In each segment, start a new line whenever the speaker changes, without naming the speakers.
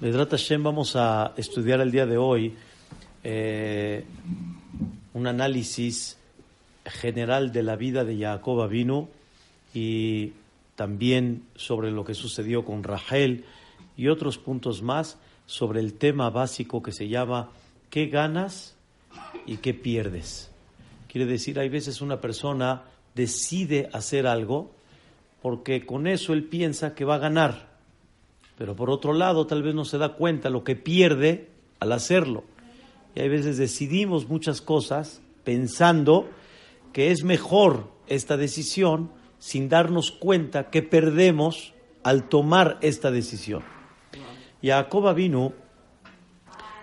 Vedrat Hashem, vamos a estudiar el día de hoy eh, un análisis general de la vida de Jacob Avinu y también sobre lo que sucedió con Rachel y otros puntos más sobre el tema básico que se llama ¿qué ganas y qué pierdes? Quiere decir, hay veces una persona decide hacer algo porque con eso él piensa que va a ganar pero por otro lado tal vez no se da cuenta lo que pierde al hacerlo. Y hay veces decidimos muchas cosas pensando que es mejor esta decisión sin darnos cuenta que perdemos al tomar esta decisión. Jacob vino,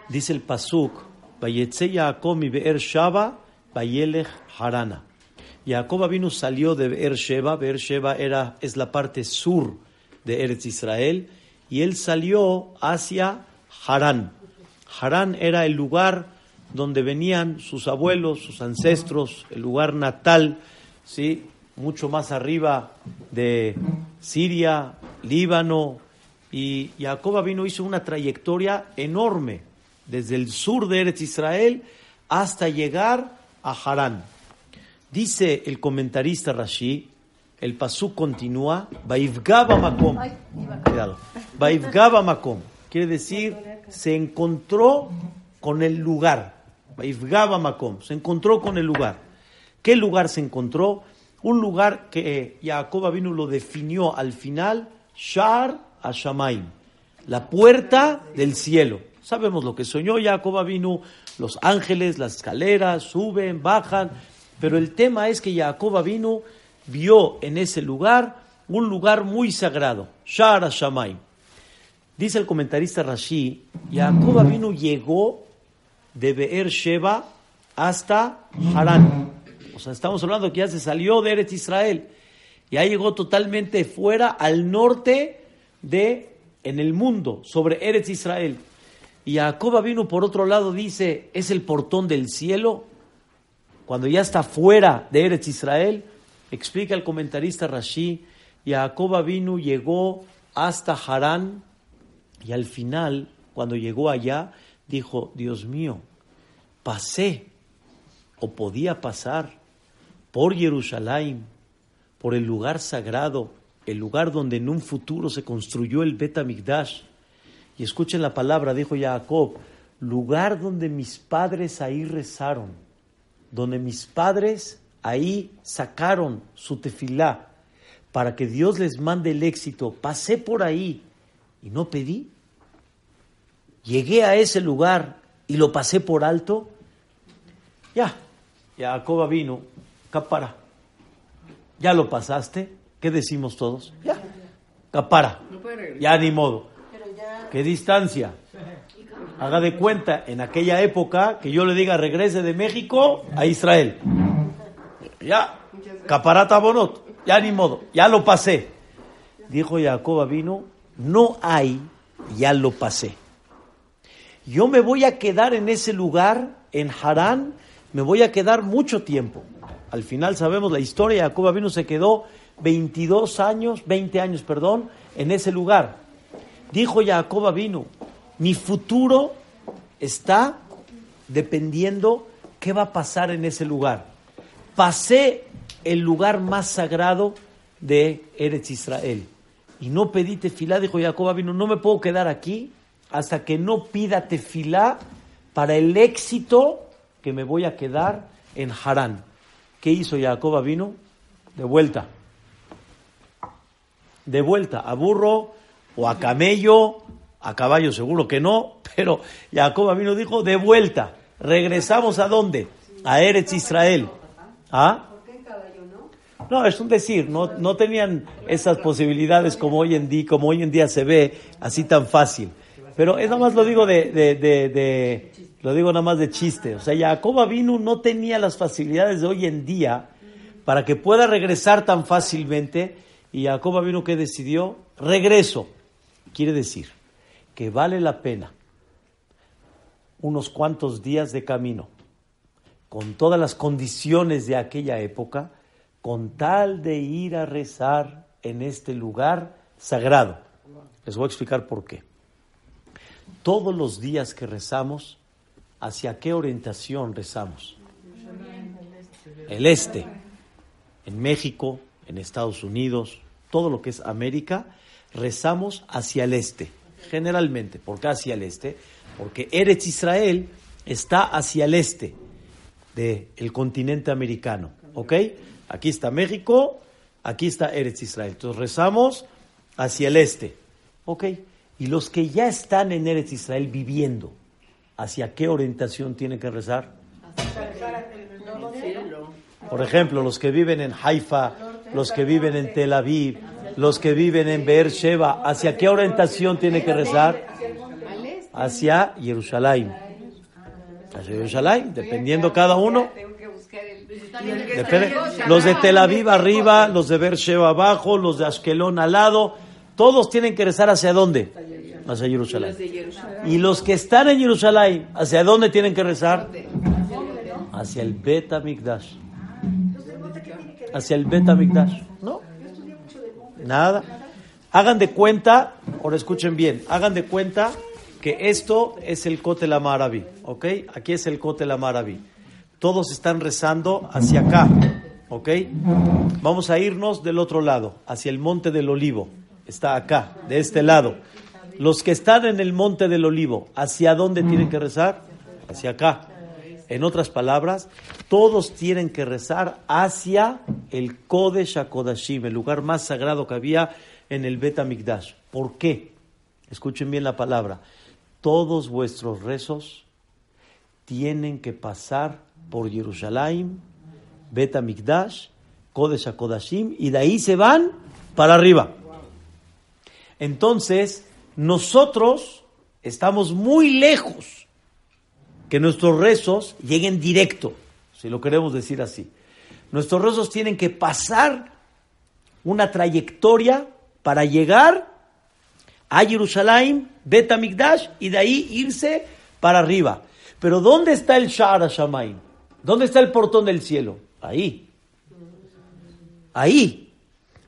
dice el Pasuk, Vayetze Yaakov mi Be'er Shaba, Vayelech Harana. Jacob vino salió de Be'er Sheba, Be'er Sheba era, es la parte sur de Eretz Israel, y él salió hacia Harán. Harán era el lugar donde venían sus abuelos, sus ancestros, el lugar natal, ¿sí? mucho más arriba de Siria, Líbano, y Jacob vino hizo una trayectoria enorme desde el sur de Eretz Israel hasta llegar a Harán. Dice el comentarista Rashi, el pasú continúa, Baivgaba Makom. Cuidado. Baivgaba Makom. Quiere decir, se encontró con el lugar. Baivgaba Makom. Se encontró con el lugar. ¿Qué lugar se encontró? Un lugar que Jacob vino lo definió al final, Shar Ashamaim, la puerta del cielo. Sabemos lo que soñó Jacob vino, los ángeles, las escaleras, suben, bajan, pero el tema es que Jacob vino vio en ese lugar un lugar muy sagrado, Shara Shamaim. Dice el comentarista Rashi, Jacob vino llegó de Beer Sheba hasta Harán. O sea, estamos hablando que ya se salió de Eretz Israel. Ya llegó totalmente fuera al norte de, en el mundo, sobre Eretz Israel. Y Jacob vino por otro lado, dice, es el portón del cielo. Cuando ya está fuera de Eretz Israel, Explica el comentarista Rashi, Jacob vino, llegó hasta Harán y al final, cuando llegó allá, dijo, Dios mío, pasé o podía pasar por Jerusalén, por el lugar sagrado, el lugar donde en un futuro se construyó el Bet Amigdash. Y escuchen la palabra, dijo Jacob, lugar donde mis padres ahí rezaron, donde mis padres ahí sacaron su tefilá para que Dios les mande el éxito. Pasé por ahí y no pedí. Llegué a ese lugar y lo pasé por alto. Ya, Jacoba vino, capara. Ya lo pasaste. ¿Qué decimos todos? Ya, capara. Ya ni modo. ¿Qué distancia? Haga de cuenta, en aquella época, que yo le diga regrese de México a Israel. Ya, caparata bonot, ya ni modo, ya lo pasé. Dijo Jacob vino, no hay, ya lo pasé. Yo me voy a quedar en ese lugar, en Harán, me voy a quedar mucho tiempo. Al final sabemos la historia, Jacob vino se quedó 22 años, 20 años, perdón, en ese lugar. Dijo Jacob vino, mi futuro está dependiendo qué va a pasar en ese lugar pasé el lugar más sagrado de Eretz Israel. Y no pedí tefilá, dijo Jacob vino, no me puedo quedar aquí hasta que no pida tefilá para el éxito que me voy a quedar en Harán. ¿Qué hizo Jacob vino? De vuelta. De vuelta, a burro o a camello, a caballo seguro que no, pero Jacob vino dijo, de vuelta. Regresamos a dónde? A Eretz Israel. ¿Ah? No, es un decir, no, no tenían esas posibilidades como hoy en día, como hoy en día se ve así tan fácil. Pero es nada más lo digo de, de, de, lo digo nada más de chiste. O sea, Jacob vino no tenía las facilidades de hoy en día para que pueda regresar tan fácilmente. Y Jacob vino que decidió regreso. Quiere decir que vale la pena unos cuantos días de camino con todas las condiciones de aquella época, con tal de ir a rezar en este lugar sagrado. Les voy a explicar por qué. Todos los días que rezamos, ¿hacia qué orientación rezamos? El este. En México, en Estados Unidos, todo lo que es América, rezamos hacia el este. Generalmente, ¿por qué hacia el este? Porque Eretz Israel está hacia el este del continente americano. ¿Ok? Aquí está México, aquí está Eretz Israel. Entonces rezamos hacia el este. ¿Ok? Y los que ya están en Eretz Israel viviendo, ¿hacia qué orientación tienen que rezar? Por ejemplo, los que viven en Haifa, los que viven en Tel Aviv, los que viven en Beersheba, ¿hacia qué orientación tienen que rezar? Hacia Jerusalén. Hacia Jerusalén, dependiendo cada uno. Los de Tel Aviv arriba, los de Beersheba abajo, los de Ashkelon al lado, todos tienen que rezar hacia dónde? Hacia Jerusalén. Y los que están en Jerusalén, ¿hacia dónde tienen que rezar? Hacia el Bet Mikdash. Hacia el Bet Mikdash. ¿No? Nada. Hagan de cuenta, ahora escuchen bien, hagan de cuenta que esto es el Kotel Amarabi, ¿ok? Aquí es el Kotel Amarabi. Todos están rezando hacia acá, ¿ok? Vamos a irnos del otro lado, hacia el Monte del Olivo. Está acá, de este lado. Los que están en el Monte del Olivo, ¿hacia dónde tienen que rezar? Hacia acá. En otras palabras, todos tienen que rezar hacia el Kodesh HaKodashim, el lugar más sagrado que había en el Bet HaMikdash. ¿Por qué? Escuchen bien la palabra. Todos vuestros rezos tienen que pasar por Jerusalén, Bet HaMikdash, Kodesh HaKodashim, y de ahí se van para arriba. Entonces, nosotros estamos muy lejos que nuestros rezos lleguen directo, si lo queremos decir así. Nuestros rezos tienen que pasar una trayectoria para llegar a Jerusalén, Bet Amigdash, y de ahí irse para arriba. Pero ¿dónde está el Sha'ar HaShamayim? ¿Dónde está el portón del cielo? Ahí. Ahí.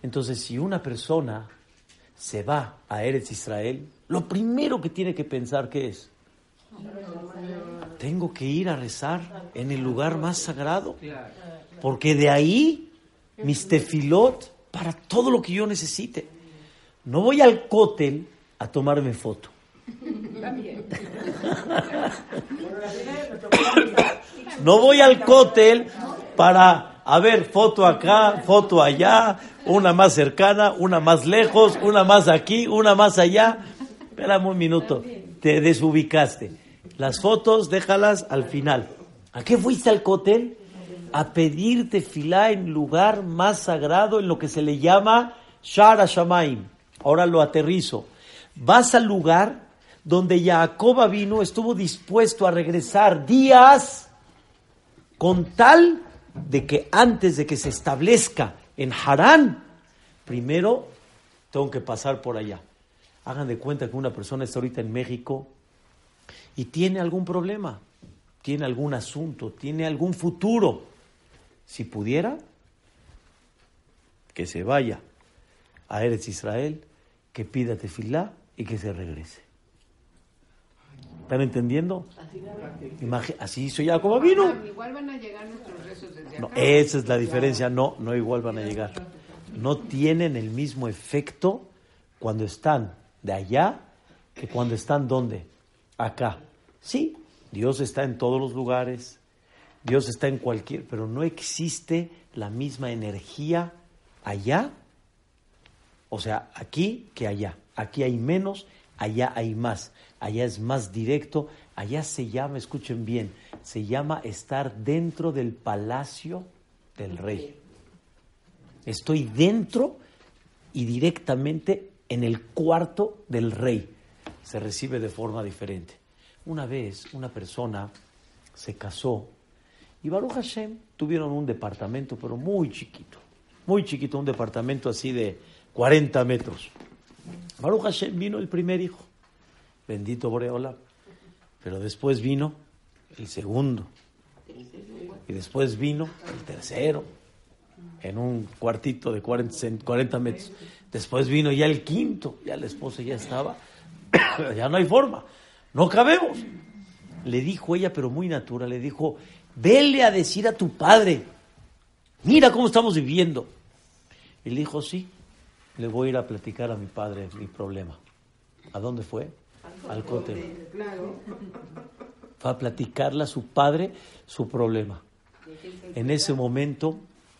Entonces, si una persona se va a Eretz Israel, lo primero que tiene que pensar que es, tengo que ir a rezar en el lugar más sagrado, porque de ahí mis tefilot para todo lo que yo necesite. No voy al cótel a tomarme foto. no voy al cótel para, a ver, foto acá, foto allá, una más cercana, una más lejos, una más aquí, una más allá. Espérame un minuto, te desubicaste. Las fotos déjalas al final. ¿A qué fuiste al cótel? A pedirte filá en lugar más sagrado, en lo que se le llama Shara Shamaim. Ahora lo aterrizo. Vas al lugar donde Jacob vino, estuvo dispuesto a regresar días con tal de que antes de que se establezca en Harán, primero tengo que pasar por allá. Hagan de cuenta que una persona está ahorita en México y tiene algún problema, tiene algún asunto, tiene algún futuro. Si pudiera, que se vaya a Eretz Israel, que pida tefilá y que se regrese. ¿Están entendiendo? Así hizo Jacob vino. Igual van a llegar nuestros rezos desde acá. esa es la diferencia. No, no igual van a llegar. No tienen el mismo efecto cuando están de allá que cuando están donde? Acá. Sí, Dios está en todos los lugares, Dios está en cualquier, pero no existe la misma energía allá, o sea, aquí que allá. Aquí hay menos, allá hay más. Allá es más directo, allá se llama, escuchen bien, se llama estar dentro del palacio del rey. Estoy dentro y directamente en el cuarto del rey se recibe de forma diferente. Una vez una persona se casó y Baruch Hashem tuvieron un departamento, pero muy chiquito, muy chiquito, un departamento así de 40 metros. Baruch Hashem vino el primer hijo, bendito Boreola, pero después vino el segundo, y después vino el tercero, en un cuartito de 40, 40 metros. Después vino ya el quinto, ya la esposa ya estaba, ya no hay forma, no cabemos. Le dijo ella, pero muy natural, le dijo, vele a decir a tu padre, mira cómo estamos viviendo. Y le dijo, sí, le voy a ir a platicar a mi padre mi problema. ¿A dónde fue? Al cótel. Fue a platicarle a su padre su problema. En ese momento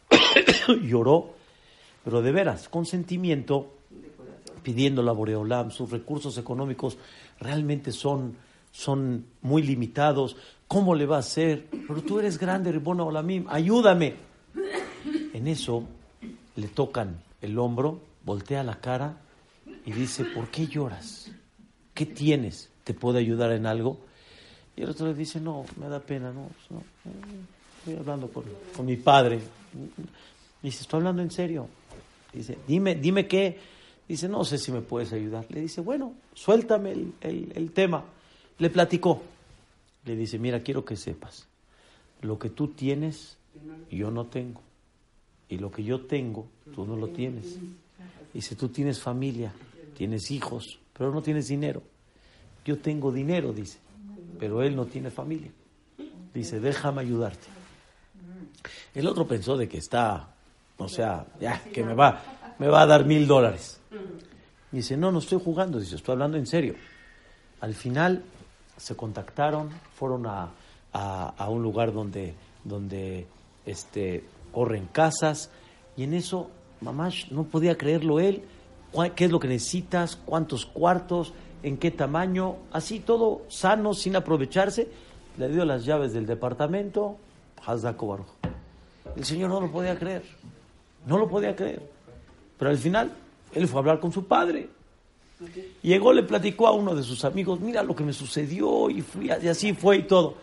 lloró, pero de veras, con sentimiento, pidiendo la Boreolam, sus recursos económicos realmente son, son muy limitados. ¿Cómo le va a hacer? Pero tú eres grande, Ribona Olamim, ayúdame. En eso le tocan el hombro, voltea la cara y dice, ¿por qué lloras? ¿Qué tienes? ¿Te puedo ayudar en algo? Y el otro le dice, no, me da pena, no, no estoy hablando con, con mi padre. Dice, estoy hablando en serio. Dice, dime, dime qué. Dice, no sé si me puedes ayudar. Le dice, bueno, suéltame el, el tema. Le platicó. Le dice, mira, quiero que sepas, lo que tú tienes, yo no tengo. Y lo que yo tengo, tú no lo tienes. Dice, tú tienes familia, tienes hijos, pero no tienes dinero. Yo tengo dinero, dice, pero él no tiene familia. Dice, déjame ayudarte. El otro pensó de que está, o sea, ya, que me va, me va a dar mil dólares. Dice, no, no estoy jugando, dice, estoy hablando en serio. Al final se contactaron, fueron a, a, un lugar donde, donde este, corren casas, y en eso, mamá, no podía creerlo él, qué es lo que necesitas, cuántos cuartos, en qué tamaño, así todo sano, sin aprovecharse, le dio las llaves del departamento, Baruch. El señor no lo podía creer, no lo podía creer. Pero al final, él fue a hablar con su padre. Llegó, le platicó a uno de sus amigos, mira lo que me sucedió y, fui, y así fue y todo.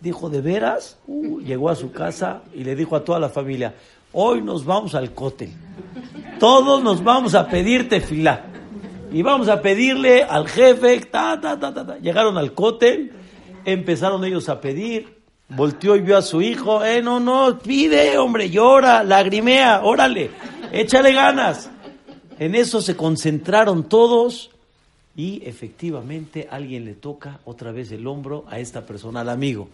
Dijo, ¿de veras? Llegó a su casa y le dijo a toda la familia, hoy nos vamos al cótel. Todos nos vamos a pedir tefilá. Y vamos a pedirle al jefe, ta, ta, ta, ta. Llegaron al cótel, empezaron ellos a pedir, volteó y vio a su hijo, eh, no, no, pide, hombre, llora, lagrimea, órale, échale ganas. En eso se concentraron todos y efectivamente alguien le toca otra vez el hombro a esta persona, al amigo.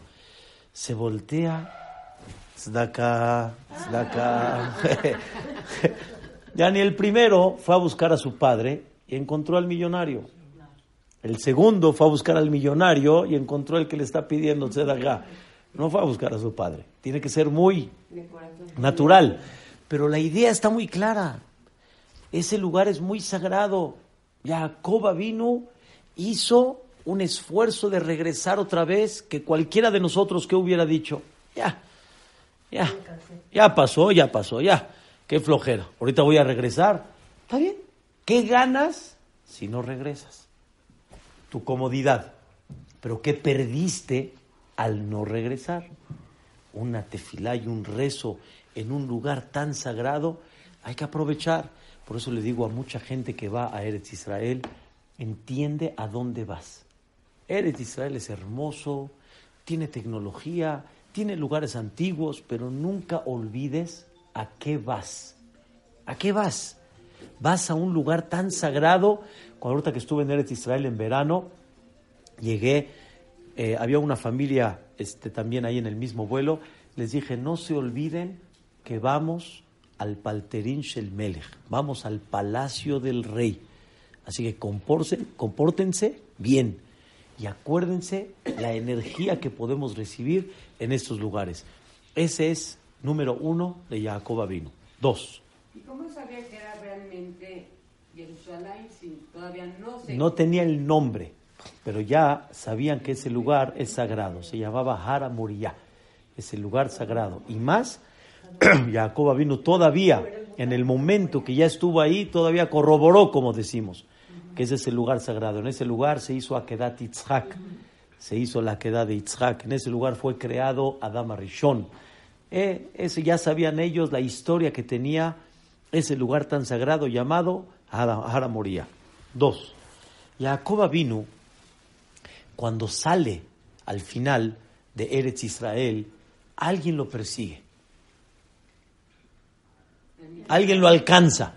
Se voltea, Zdaka, Zdaka. ya ni el primero fue a buscar a su padre y encontró al millonario. El segundo fue a buscar al millonario y encontró el que le está pidiendo Tzedakah. No fue a buscar a su padre. Tiene que ser muy natural. Pero la idea está muy clara. Ese lugar es muy sagrado. Jacoba vino, hizo un esfuerzo de regresar otra vez que cualquiera de nosotros que hubiera dicho, ya, ya, ya pasó, ya pasó, ya, qué flojera. Ahorita voy a regresar. Está bien. ¿Qué ganas si no regresas? Tu comodidad. Pero ¿qué perdiste al no regresar? Una tefilá y un rezo en un lugar tan sagrado, hay que aprovechar. Por eso le digo a mucha gente que va a Eretz Israel, entiende a dónde vas. Eretz Israel es hermoso, tiene tecnología, tiene lugares antiguos, pero nunca olvides a qué vas. ¿A qué vas? Vas a un lugar tan sagrado. Cuando ahorita que estuve en Eretz Israel en verano, llegué, eh, había una familia este, también ahí en el mismo vuelo. Les dije, no se olviden que vamos al Palterín Shel Melech, vamos al palacio del rey. Así que compórtense, compórtense bien y acuérdense la energía que podemos recibir en estos lugares. Ese es número uno de Jacob vino. Dos.
¿Y cómo sabía que era realmente Jerusalén si todavía no se...
No tenía el nombre, pero ya sabían que ese lugar es sagrado. Se llamaba Hara Moriah, ese lugar sagrado. Y más, Jacob vino todavía, en el momento que ya estuvo ahí, todavía corroboró, como decimos. que es ese lugar sagrado. En ese lugar se hizo Akedat Yitzhak, se hizo la Akedat de Yitzhak. En ese lugar fue creado Adam Rishon. Eh, ese ya sabían ellos la historia que tenía ese lugar tan sagrado llamado Hara Moría. Dos, Jacob vino cuando sale al final de Eretz Israel, alguien lo persigue. Alguien lo alcanza.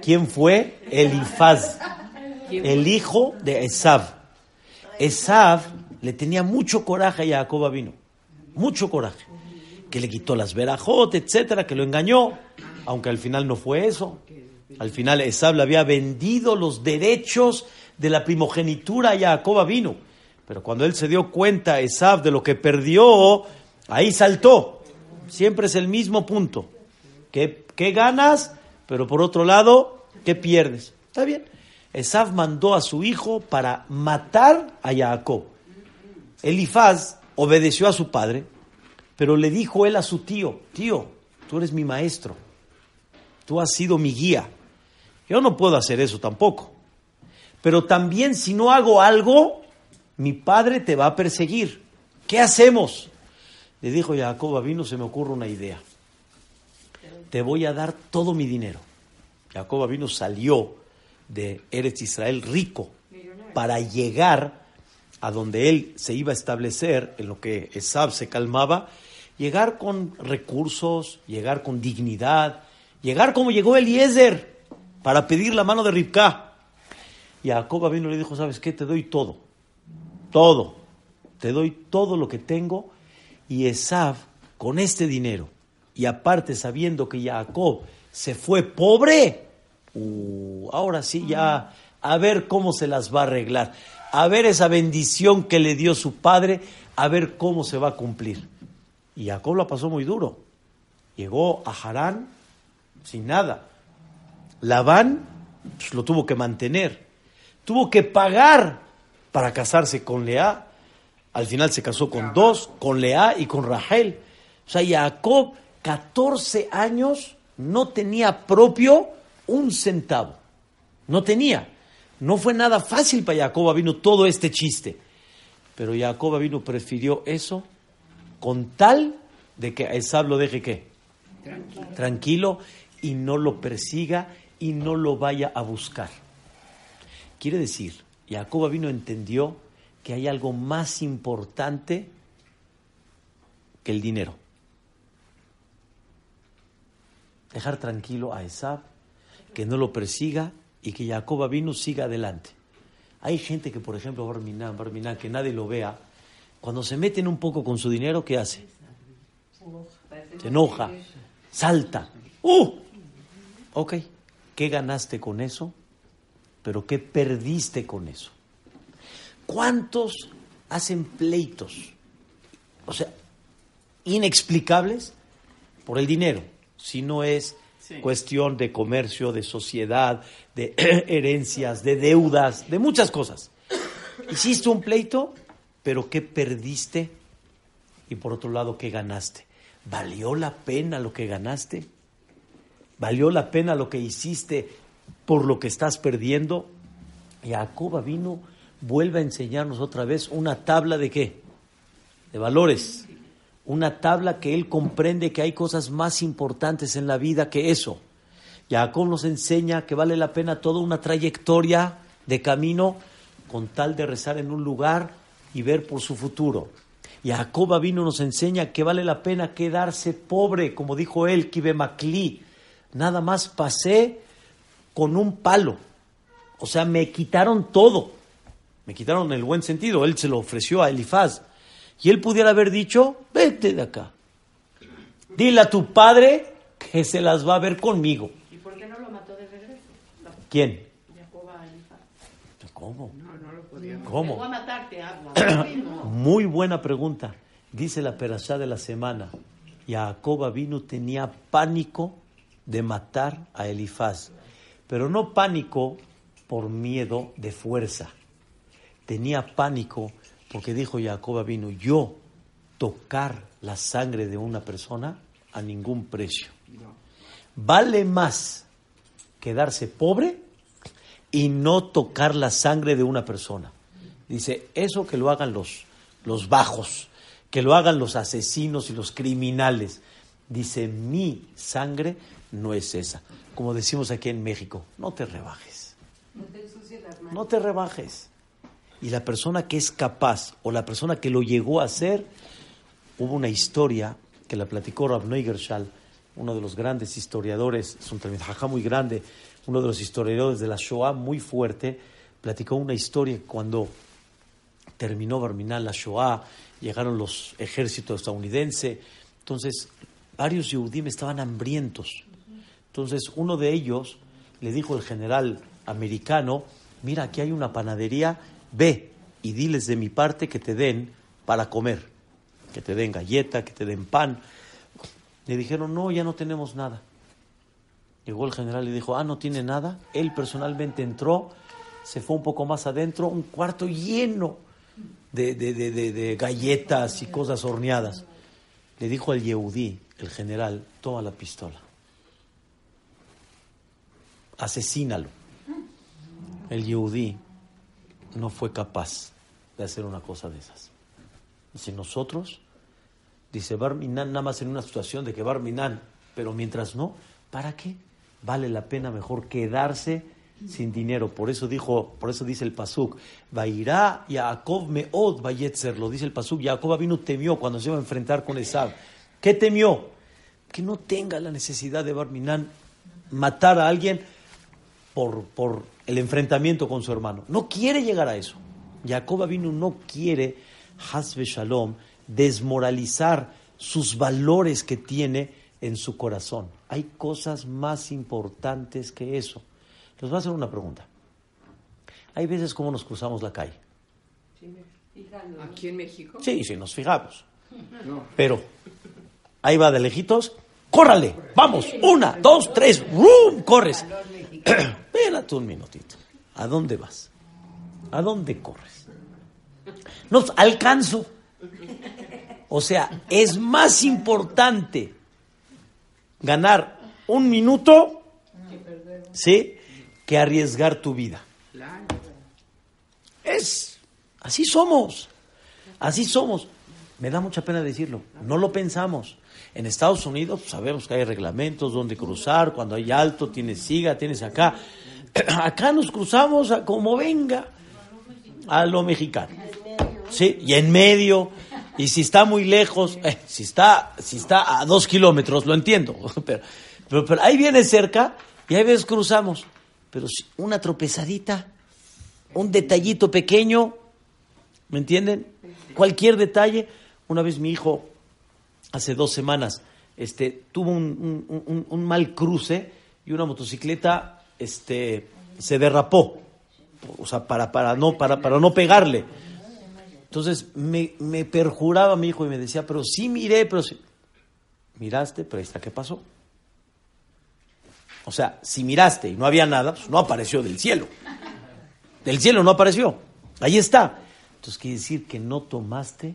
¿Quién fue? Elifaz, el hijo de Esav. Esav le tenía mucho coraje a Jacob vino, mucho coraje, que le quitó las verajot, etcétera, que lo engañó, aunque al final no fue eso. Al final Esav le había vendido los derechos de la primogenitura a Jacob vino. Pero cuando él se dio cuenta, Esav, de lo que perdió, ahí saltó. Siempre es el mismo punto. ¿Qué, qué ganas? Pero por otro lado, ¿qué pierdes? Está bien. Esav mandó a su hijo para matar a Jacob. Elifaz obedeció a su padre, pero le dijo él a su tío, tío, tú eres mi maestro, tú has sido mi guía. Yo no puedo hacer eso tampoco. Pero también si no hago algo, mi padre te va a perseguir. ¿Qué hacemos? Le dijo Jacob, vino, se me ocurre una idea. Te voy a dar todo mi dinero. Jacob vino salió de Eretz Israel rico para llegar a donde él se iba a establecer, en lo que Esab se calmaba, llegar con recursos, llegar con dignidad, llegar como llegó Eliezer para pedir la mano de Ribká. Y Jacob vino y le dijo, ¿sabes qué? Te doy todo, todo, te doy todo lo que tengo. Y Esab, con este dinero, y aparte sabiendo que Jacob se fue pobre, uh, ahora sí ya a ver cómo se las va a arreglar, a ver esa bendición que le dio su padre, a ver cómo se va a cumplir. Y Jacob la pasó muy duro. Llegó a Harán sin nada. Labán pues, lo tuvo que mantener. Tuvo que pagar para casarse con Lea. Al final se casó con dos, con Lea y con Rachel. O sea, Jacob, 14 años, no tenía propio un centavo. No tenía. No fue nada fácil para Jacob vino todo este chiste. Pero Jacob vino prefirió eso con tal de que Esab lo deje qué? Tranquilo. Tranquilo y no lo persiga y no lo vaya a buscar. Quiere decir, Jacob vino entendió que hay algo más importante que el dinero. Dejar tranquilo a Esab, que no lo persiga y que Jacob vino siga adelante. Hay gente que, por ejemplo, Barminan, Barminan, que nadie lo vea, cuando se meten un poco con su dinero, ¿qué hace? Se enoja, salta. ¡Uh! Ok, ¿qué ganaste con eso? Pero ¿qué perdiste con eso? ¿Cuántos hacen pleitos? O sea, inexplicables por el dinero, si no es cuestión de comercio, de sociedad, de herencias, de deudas, de muchas cosas. Hiciste un pleito, pero ¿qué perdiste? Y por otro lado, ¿qué ganaste? ¿Valió la pena lo que ganaste? ¿Valió la pena lo que hiciste por lo que estás perdiendo? Jacob vino, vuelve a enseñarnos otra vez una tabla de qué? De valores. Una tabla que él comprende que hay cosas más importantes en la vida que eso. Jacob nos enseña que vale la pena toda una trayectoria de camino con tal de rezar en un lugar y ver por su futuro. Jacob vino nos enseña que vale la pena quedarse pobre, como dijo él, Macli. Nada más pasé con un palo. O sea, me quitaron todo. Me quitaron el buen sentido. Él se lo ofreció a Elifaz. Y él pudiera haber dicho, vete de acá. Dile a tu padre que se las va a ver conmigo.
¿Y por qué no lo mató de regreso?
¿Quién?
¿Cómo?
No, no lo podía. ¿Cómo?
a matarte,
Muy buena pregunta. Dice la perashá de la semana. Jacob vino tenía pánico de matar a Elifaz, pero no pánico por miedo de fuerza. Tenía pánico porque dijo Jacob vino, yo tocar la sangre de una persona a ningún precio. Vale más quedarse pobre y no tocar la sangre de una persona. Dice, eso que lo hagan los, los bajos, que lo hagan los asesinos y los criminales. Dice, mi sangre no es esa. Como decimos aquí en México, no te rebajes.
No te ensucies las manos.
No te rebajes. Y la persona que es capaz o la persona que lo llegó a hacer, hubo una historia que la platicó Rav Neugershal, uno de los grandes historiadores, es un Talmid muy grande, uno de los historiadores de la Shoah muy fuerte, platicó una historia cuando terminó Barminal la Shoah, llegaron los ejércitos estadounidenses, entonces varios Yehudim estaban hambrientos. Entonces uno de ellos le dijo al general americano, mira, aquí hay una panadería, ve y diles de mi parte que te den para comer, que te den galleta, que te den pan. Le dijeron, no, ya no tenemos nada. Llegó el general y dijo, ah, no tiene nada. Él personalmente entró, se fue un poco más adentro, un cuarto lleno de, de, de, de, galletas y cosas horneadas. Le dijo al Yehudí, el general, toma la pistola. Asesínalo. El Yehudí no fue capaz de hacer una cosa de esas. Dice, nosotros, dice Barminan, nada más en una situación de que Barminan, pero mientras no, ¿para qué? Vale la pena mejor quedarse sin dinero. Por eso dijo, por eso dice el Pasuk, Vairá Yaakov meod vayetzer, lo dice el Pasuk, Jacob vino temió cuando se iba a enfrentar con Esab. ¿Qué temió? Que no tenga la necesidad de Barminan matar a alguien por, por el enfrentamiento con su hermano. No quiere llegar a eso. Jacob vino no quiere, Hasbe Shalom, desmoralizar sus valores que tiene en su corazón. Hay cosas más importantes que eso. Les voy a hacer una pregunta. Hay veces como nos cruzamos la calle.
¿Aquí en México?
Sí, sí, nos fijamos.
No.
Pero ahí va de lejitos. ¡Córrale! Vamos, una, dos, tres, ¡rum! Corres. Espérate un minutito. ¿A dónde vas? ¿A dónde corres? No, alcanzo. O sea, es más importante ganar un minuto, ¿sí? Que arriesgar tu vida. Es, así somos, así somos. Me da mucha pena decirlo, no lo pensamos. En Estados Unidos pues, sabemos que hay reglamentos donde cruzar, cuando hay alto, tienes siga, tienes acá. Acá nos cruzamos como venga, a lo mexicano. Sí, y en medio, y si está muy lejos, eh, si, está, si está a dos kilómetros, lo entiendo, pero, pero, pero ahí viene cerca y ahí veces cruzamos. Pero si una tropezadita, un detallito pequeño, ¿me entienden? Cualquier detalle. Una vez mi hijo, hace dos semanas, este, tuvo un, un- mal cruce y una motocicleta este, se derrapó. O sea, para, para, no, para, para no pegarle. Entonces me, me perjuraba mi hijo y me decía, pero sí miré, pero sí. Miraste, pero ahí está, ¿qué pasó? O sea, si miraste y no había nada, pues no apareció del cielo. Del cielo no apareció. Ahí está. Entonces quiere decir que no tomaste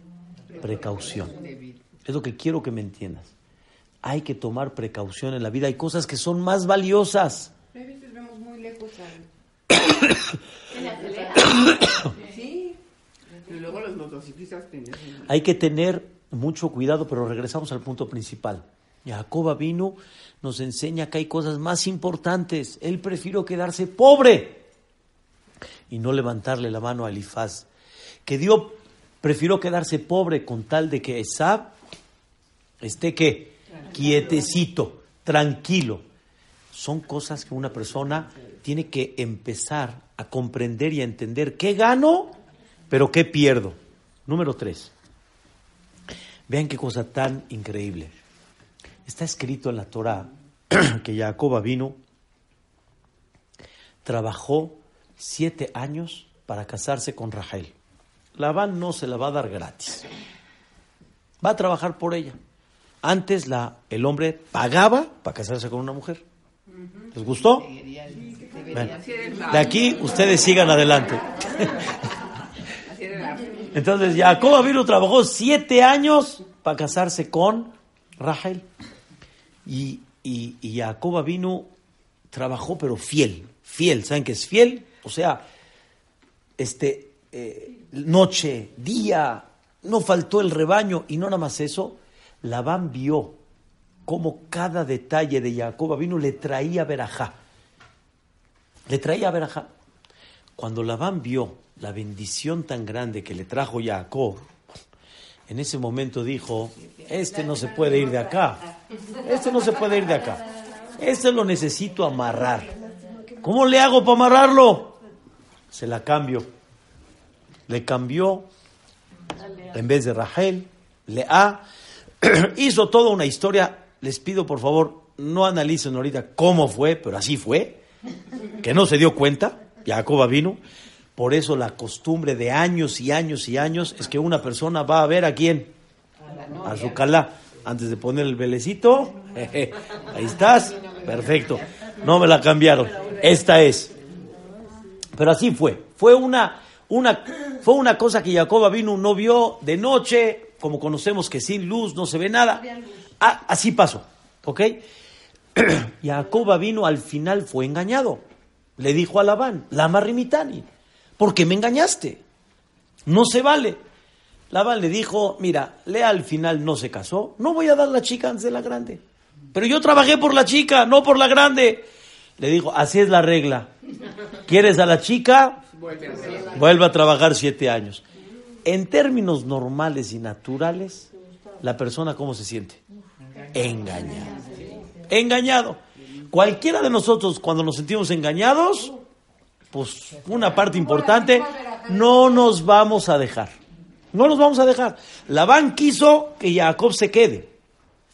precaución. Es lo que quiero que me entiendas. Hay que tomar precaución en la vida. Hay cosas que son más valiosas.
A veces vemos muy lejos.
Sí,
Y luego los motociclistas.
Hay que tener mucho cuidado, pero regresamos al punto principal. Jacoba vino, nos enseña que hay cosas más importantes. Él prefirió quedarse pobre y no levantarle la mano a Elifaz. Que Dios prefirió quedarse pobre con tal de que Esab esté que quietecito, tranquilo. Son cosas que una persona tiene que empezar a comprender y a entender qué gano, pero qué pierdo. Número tres. Vean qué cosa tan increíble. Está escrito en la Torah que Jacob vino, trabajó siete años para casarse con Rachel. Labán no se la va a dar gratis. Va a trabajar por ella. Antes el hombre pagaba para casarse con una mujer. ¿Les gustó? De aquí ustedes sigan adelante. Entonces Jacob vino, trabajó siete años para casarse con Rachel. Y, y, y trabajó pero fiel, fiel. ¿Saben qué es fiel? O sea, este, eh, noche, día, no faltó el rebaño y no nada más eso. Labán vio cómo cada detalle de Jacob vino le traía verajá. Le traía verajá. Cuando Labán vio la bendición tan grande que le trajo Jacob, en ese momento dijo, este no se puede ir de acá, este no se puede ir de acá, este lo necesito amarrar. ¿Cómo le hago para amarrarlo? Se la cambio. Le cambió, en vez de Rachel, Lea, hizo toda una historia. Les pido, por favor, no analicen ahorita cómo fue, pero así fue, que no se dio cuenta, Jacoba vino. Por eso la costumbre de años y años y años es que una persona va a ver a quién, a su calá, antes de poner el velecito. Ahí estás, perfecto. No me la cambiaron. Esta es. Pero así fue. Fue una, una, fue una cosa que Jacoba vino, no vio de noche, como conocemos que sin luz no se ve nada. Ah, así pasó. ¿Ok? Jacoba vino al final fue engañado. Le dijo a Labán, Lama Rimitani, ¿por qué me engañaste? No se vale. Labán le dijo, mira, Lea al final no se casó, no voy a dar la chica antes de la grande. Pero yo trabajé por la chica, no por la grande. Le dijo, así es la regla. ¿Quieres a la chica? Vuelve a trabajar siete años. En términos normales y naturales, la persona cómo se siente? Engañado. Engañado. Cualquiera de nosotros cuando nos sentimos engañados, pues una parte importante, no nos vamos a dejar. No nos vamos a dejar. Labán quiso que Jacob se quede.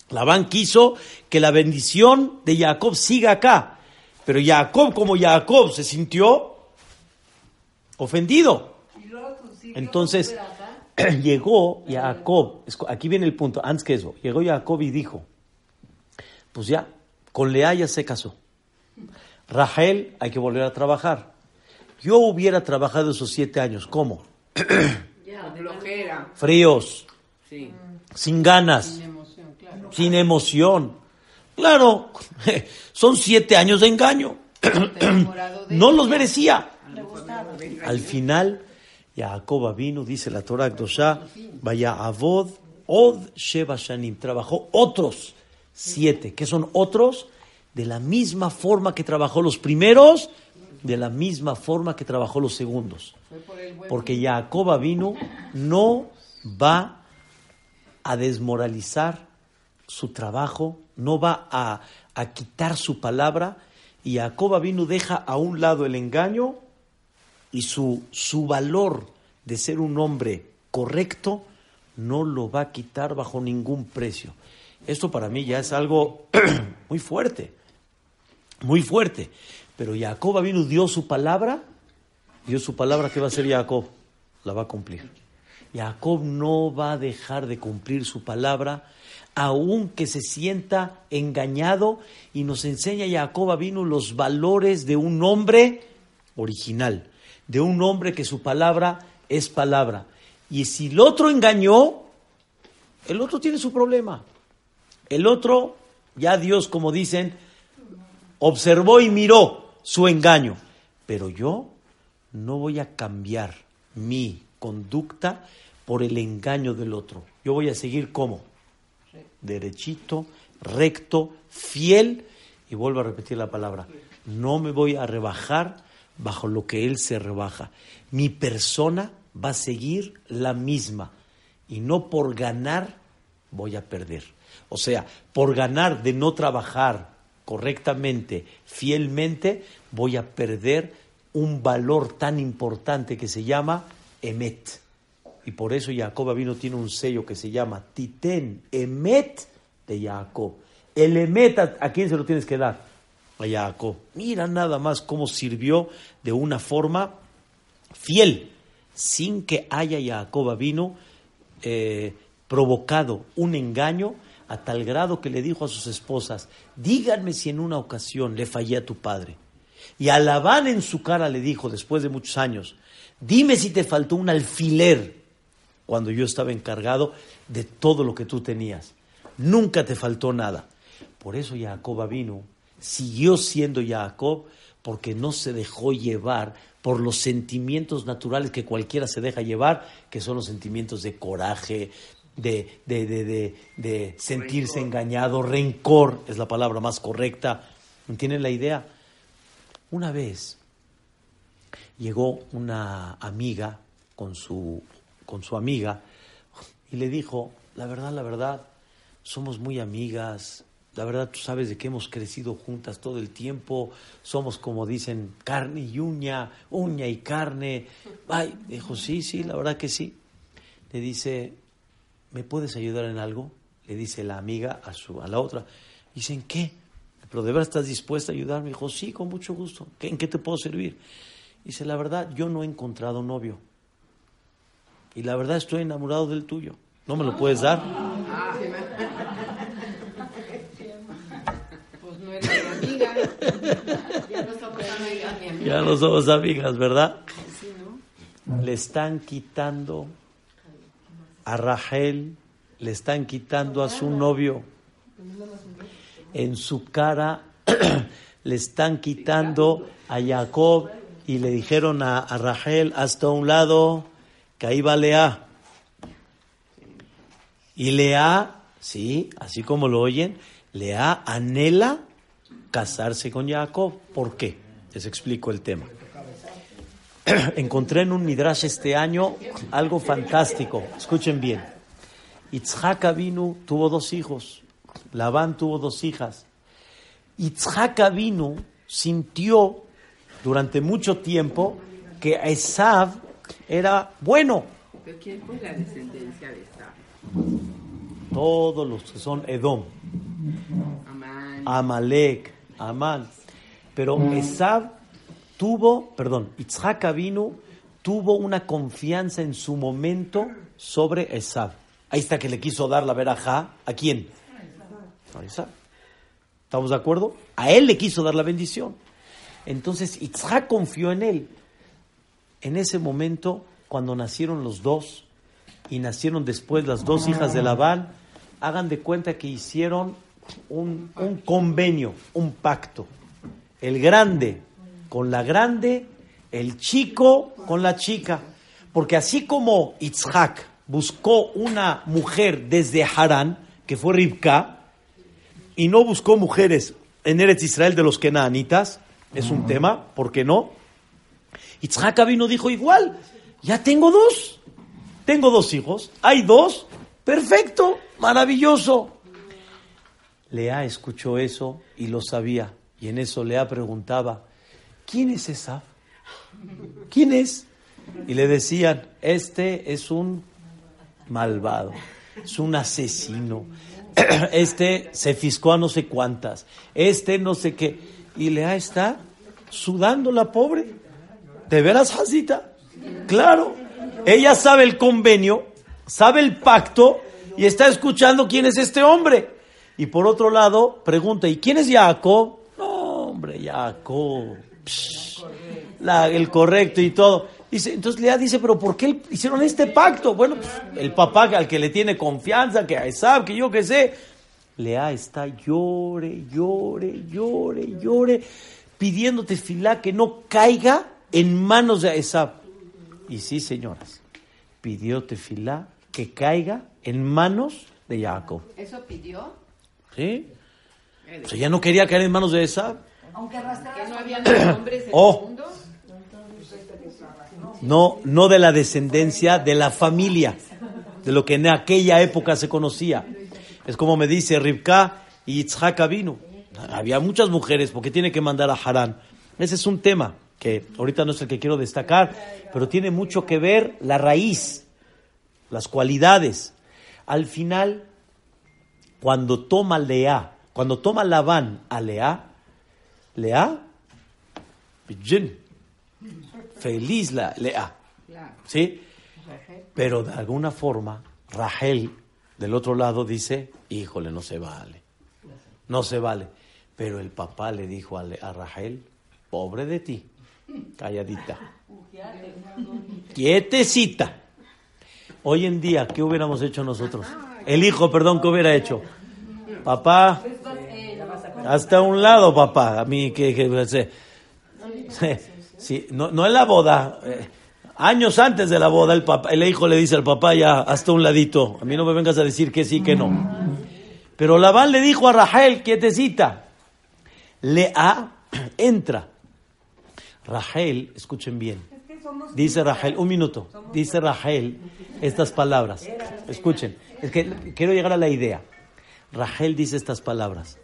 Labán quiso que la bendición de Jacob siga acá. Pero Jacob, como Jacob, se sintió ofendido. Entonces llegó Jacob, aquí viene el punto, antes que eso, llegó Jacob y dijo, pues ya, con Lea ya se casó. Rachel hay que volver a trabajar. Yo hubiera trabajado esos siete años, ¿cómo? Fríos, sin ganas, sin emoción. Claro, son siete años de engaño. no los merecía. Al final, Jacob vino, dice la Torah Akdosha, vaya Avod, Od Sheba Shanim. Trabajó otros siete. ¿Qué son otros? De la misma forma que trabajó los primeros, de la misma forma que trabajó los segundos. Porque Jacob vino no va a desmoralizar su trabajo, no va a, quitar su palabra y Jacob vino deja a un lado el engaño y su, su valor de ser un hombre correcto no lo va a quitar bajo ningún precio. Esto para mí ya es algo muy fuerte, muy fuerte. Pero Jacob vino, dio su palabra, dio su palabra, ¿qué va a hacer Jacob? La va a cumplir. Jacob no va a dejar de cumplir su palabra aunque se sienta engañado, y nos enseña Jacob vino los valores de un hombre original, de un hombre que su palabra es palabra. Y si el otro engañó, el otro tiene su problema. El otro, ya Dios, como dicen, observó y miró su engaño. Pero yo no voy a cambiar mi conducta por el engaño del otro. Yo voy a seguir como derechito, recto, fiel, y vuelvo a repetir la palabra, no me voy a rebajar bajo lo que Él se rebaja. Mi persona va a seguir la misma y no por ganar voy a perder. O sea, por ganar de no trabajar correctamente, fielmente, voy a perder un valor tan importante que se llama emet. Y por eso Jacob vino tiene un sello que se llama Titen Emet de Jacob. El Emet, ¿a, quién se lo tienes que dar? A Jacob. Mira nada más cómo sirvió de una forma fiel, sin que haya Jacob vino eh, provocado un engaño a tal grado que le dijo a sus esposas, díganme si en una ocasión le fallé a tu padre. Y a Labán en su cara le dijo, después de muchos años, dime si te faltó un alfiler cuando yo estaba encargado de todo lo que tú tenías. Nunca te faltó nada. Por eso Jacob vino, siguió siendo Jacob, porque no se dejó llevar por los sentimientos naturales que cualquiera se deja llevar, que son los sentimientos de coraje, de, de, de, de, de sentirse engañado, rencor es la palabra más correcta. ¿Entienden la idea? Una vez llegó una amiga con su, con su amiga y le dijo, la verdad, la verdad, somos muy amigas, la verdad tú sabes de que hemos crecido juntas todo el tiempo, somos como dicen, carne y uña, uña y carne. Ay, dijo, sí, sí, la verdad que sí. Le dice, ¿me puedes ayudar en algo? Le dice la amiga a, su, a la otra. Dice, ¿en qué? Pero de verdad estás dispuesta a ayudarme. Dijo, sí, con mucho gusto. ¿Qué- ¿En qué te puedo servir? Dice, la verdad, yo no he encontrado novio. Y la verdad estoy enamorado del tuyo. ¿No me lo puedes dar?
Pues amigas, mi amiga.
Ya no somos amigas, ¿verdad? Le están quitando a Rachel, le están quitando a su novio. En su cara le están quitando a Jacob y le dijeron a, a Rachel hasta un lado que ahí va Lea. Y Lea, sí, así como lo oyen, Lea anhela casarse con Jacob. ¿Por qué? Les explico el tema. Encontré en un midrash este año algo fantástico. Escuchen bien. Itzhak Avinu tuvo dos hijos. Labán tuvo dos hijas. Itzhak Avinu sintió durante mucho tiempo que Esav era bueno.
¿Pero quién fue la descendencia de esta?
Todos los que son Edom,
Amán.
Amán. Pero Esav tuvo, perdón, Itzhak Avinu tuvo una confianza en su momento sobre Esav. Ahí está que le quiso dar la verajá. ¿A quién? A Esav. ¿Estamos de acuerdo? A él le quiso dar la bendición. Entonces Itzhak confió en él. En ese momento, cuando nacieron los dos y nacieron después las dos hijas de Labán, hagan de cuenta que hicieron un, un convenio, un pacto. El grande con la grande, el chico con la chica. Porque así como Itzhak buscó una mujer desde Harán, que fue Ribka, y no buscó mujeres en Eretz Israel de los Kenaanitas, es un tema, ¿por qué no? Itzhak vino dijo igual, ya tengo dos, tengo dos hijos, hay dos, perfecto, maravilloso. Lea escuchó eso y lo sabía, y en eso Lea preguntaba, ¿quién es esa? ¿Quién es? Y le decían, este es un malvado, es un asesino, este se fiscó a no sé cuántas, este no sé qué. Y Lea está sudando la pobre. ¿De veras, Hasita? Claro. Ella sabe el convenio, sabe el pacto y está escuchando quién es este hombre. Y por otro lado, pregunta, ¿y quién es Jacob? No, hombre, Jacob. El correcto y todo. Dice, entonces Lea dice, pero ¿por qué hicieron este pacto? Bueno, pues, el papá al que le tiene confianza, que Esab, que yo qué sé. Lea está llore, llore, llore, llore, pidiéndote filá que no caiga en manos de Esab. Y sí, señoras, pidió tefilá que caiga en manos de Jacob.
¿Eso pidió?
¿Sí? O sea, ya no quería caer en manos de Esab.
¿Que no había más hombres en
Oh.
el mundo?
No, no de la descendencia, de la familia, de lo que en aquella época se conocía. Es como me dice Ribka y Yitzhak vino. Había muchas mujeres porque tiene que mandar a Harán. Ese es un tema que ahorita no es el que quiero destacar, pero tiene mucho que ver la raíz, las cualidades. Al final, cuando toma Lea, cuando toma Labán a Lea, Lea, feliz la Lea. ¿sí? Pero de alguna forma, Rachel, del otro lado, dice, híjole, no se vale, no se vale. Pero el papá le dijo a, a Rachel, pobre de ti, calladita, quietecita. Hoy en día, ¿qué hubiéramos hecho nosotros? El hijo, perdón, ¿qué hubiera hecho? Papá, hasta un lado, papá, a mí que... que- que- Sí, no, no en la boda. eh, años antes de la boda, el, papá, el hijo le dice al papá ya hasta un ladito. A mí no me vengas a decir que sí, que no. Pero Labán le dijo a Rachel, quietecita. Lea, entra. Rachel, escuchen bien. Dice Rachel, un minuto. Dice Rachel estas palabras. Escuchen, es que quiero llegar a la idea. Rachel dice estas palabras.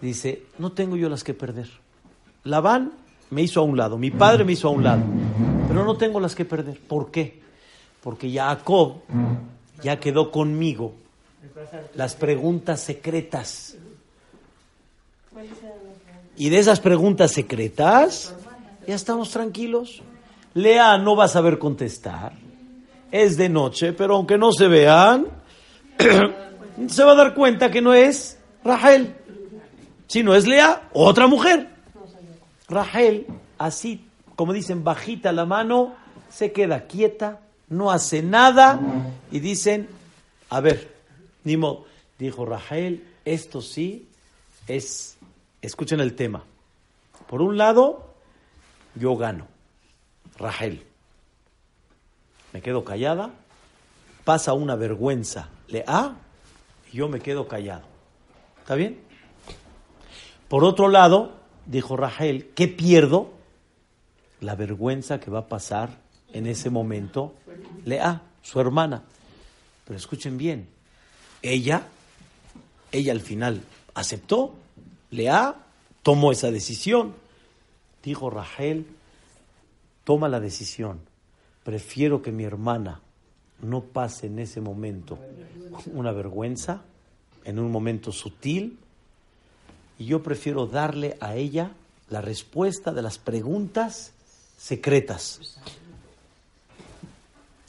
Dice, no tengo yo las que perder. Labán me hizo a un lado, mi padre me hizo a un lado, pero no tengo las que perder. ¿Por qué? Porque Jacob ya quedó conmigo las preguntas secretas. Y de esas preguntas secretas, ya estamos tranquilos. Lea no va a saber contestar. Es de noche, pero aunque no se vean, se va a dar cuenta que no es Rachel. Si no es Lea, otra mujer. Rachel, así como dicen, bajita la mano, se queda quieta, no hace nada y dicen, a ver, ni modo. Dijo Rachel, esto sí es, escuchen el tema. Por un lado, yo gano. Rachel. Me quedo callada, pasa una vergüenza, le a y yo me quedo callado. ¿Está bien? Por otro lado, dijo Rachel, ¿qué pierdo? La vergüenza que va a pasar en ese momento, Lea, su hermana. Pero escuchen bien, ella, ella al final aceptó, Lea tomó esa decisión. Dijo Rachel, toma la decisión. Prefiero que mi hermana no pase en ese momento una vergüenza, en un momento sutil, y yo prefiero darle a ella la respuesta de las preguntas secretas.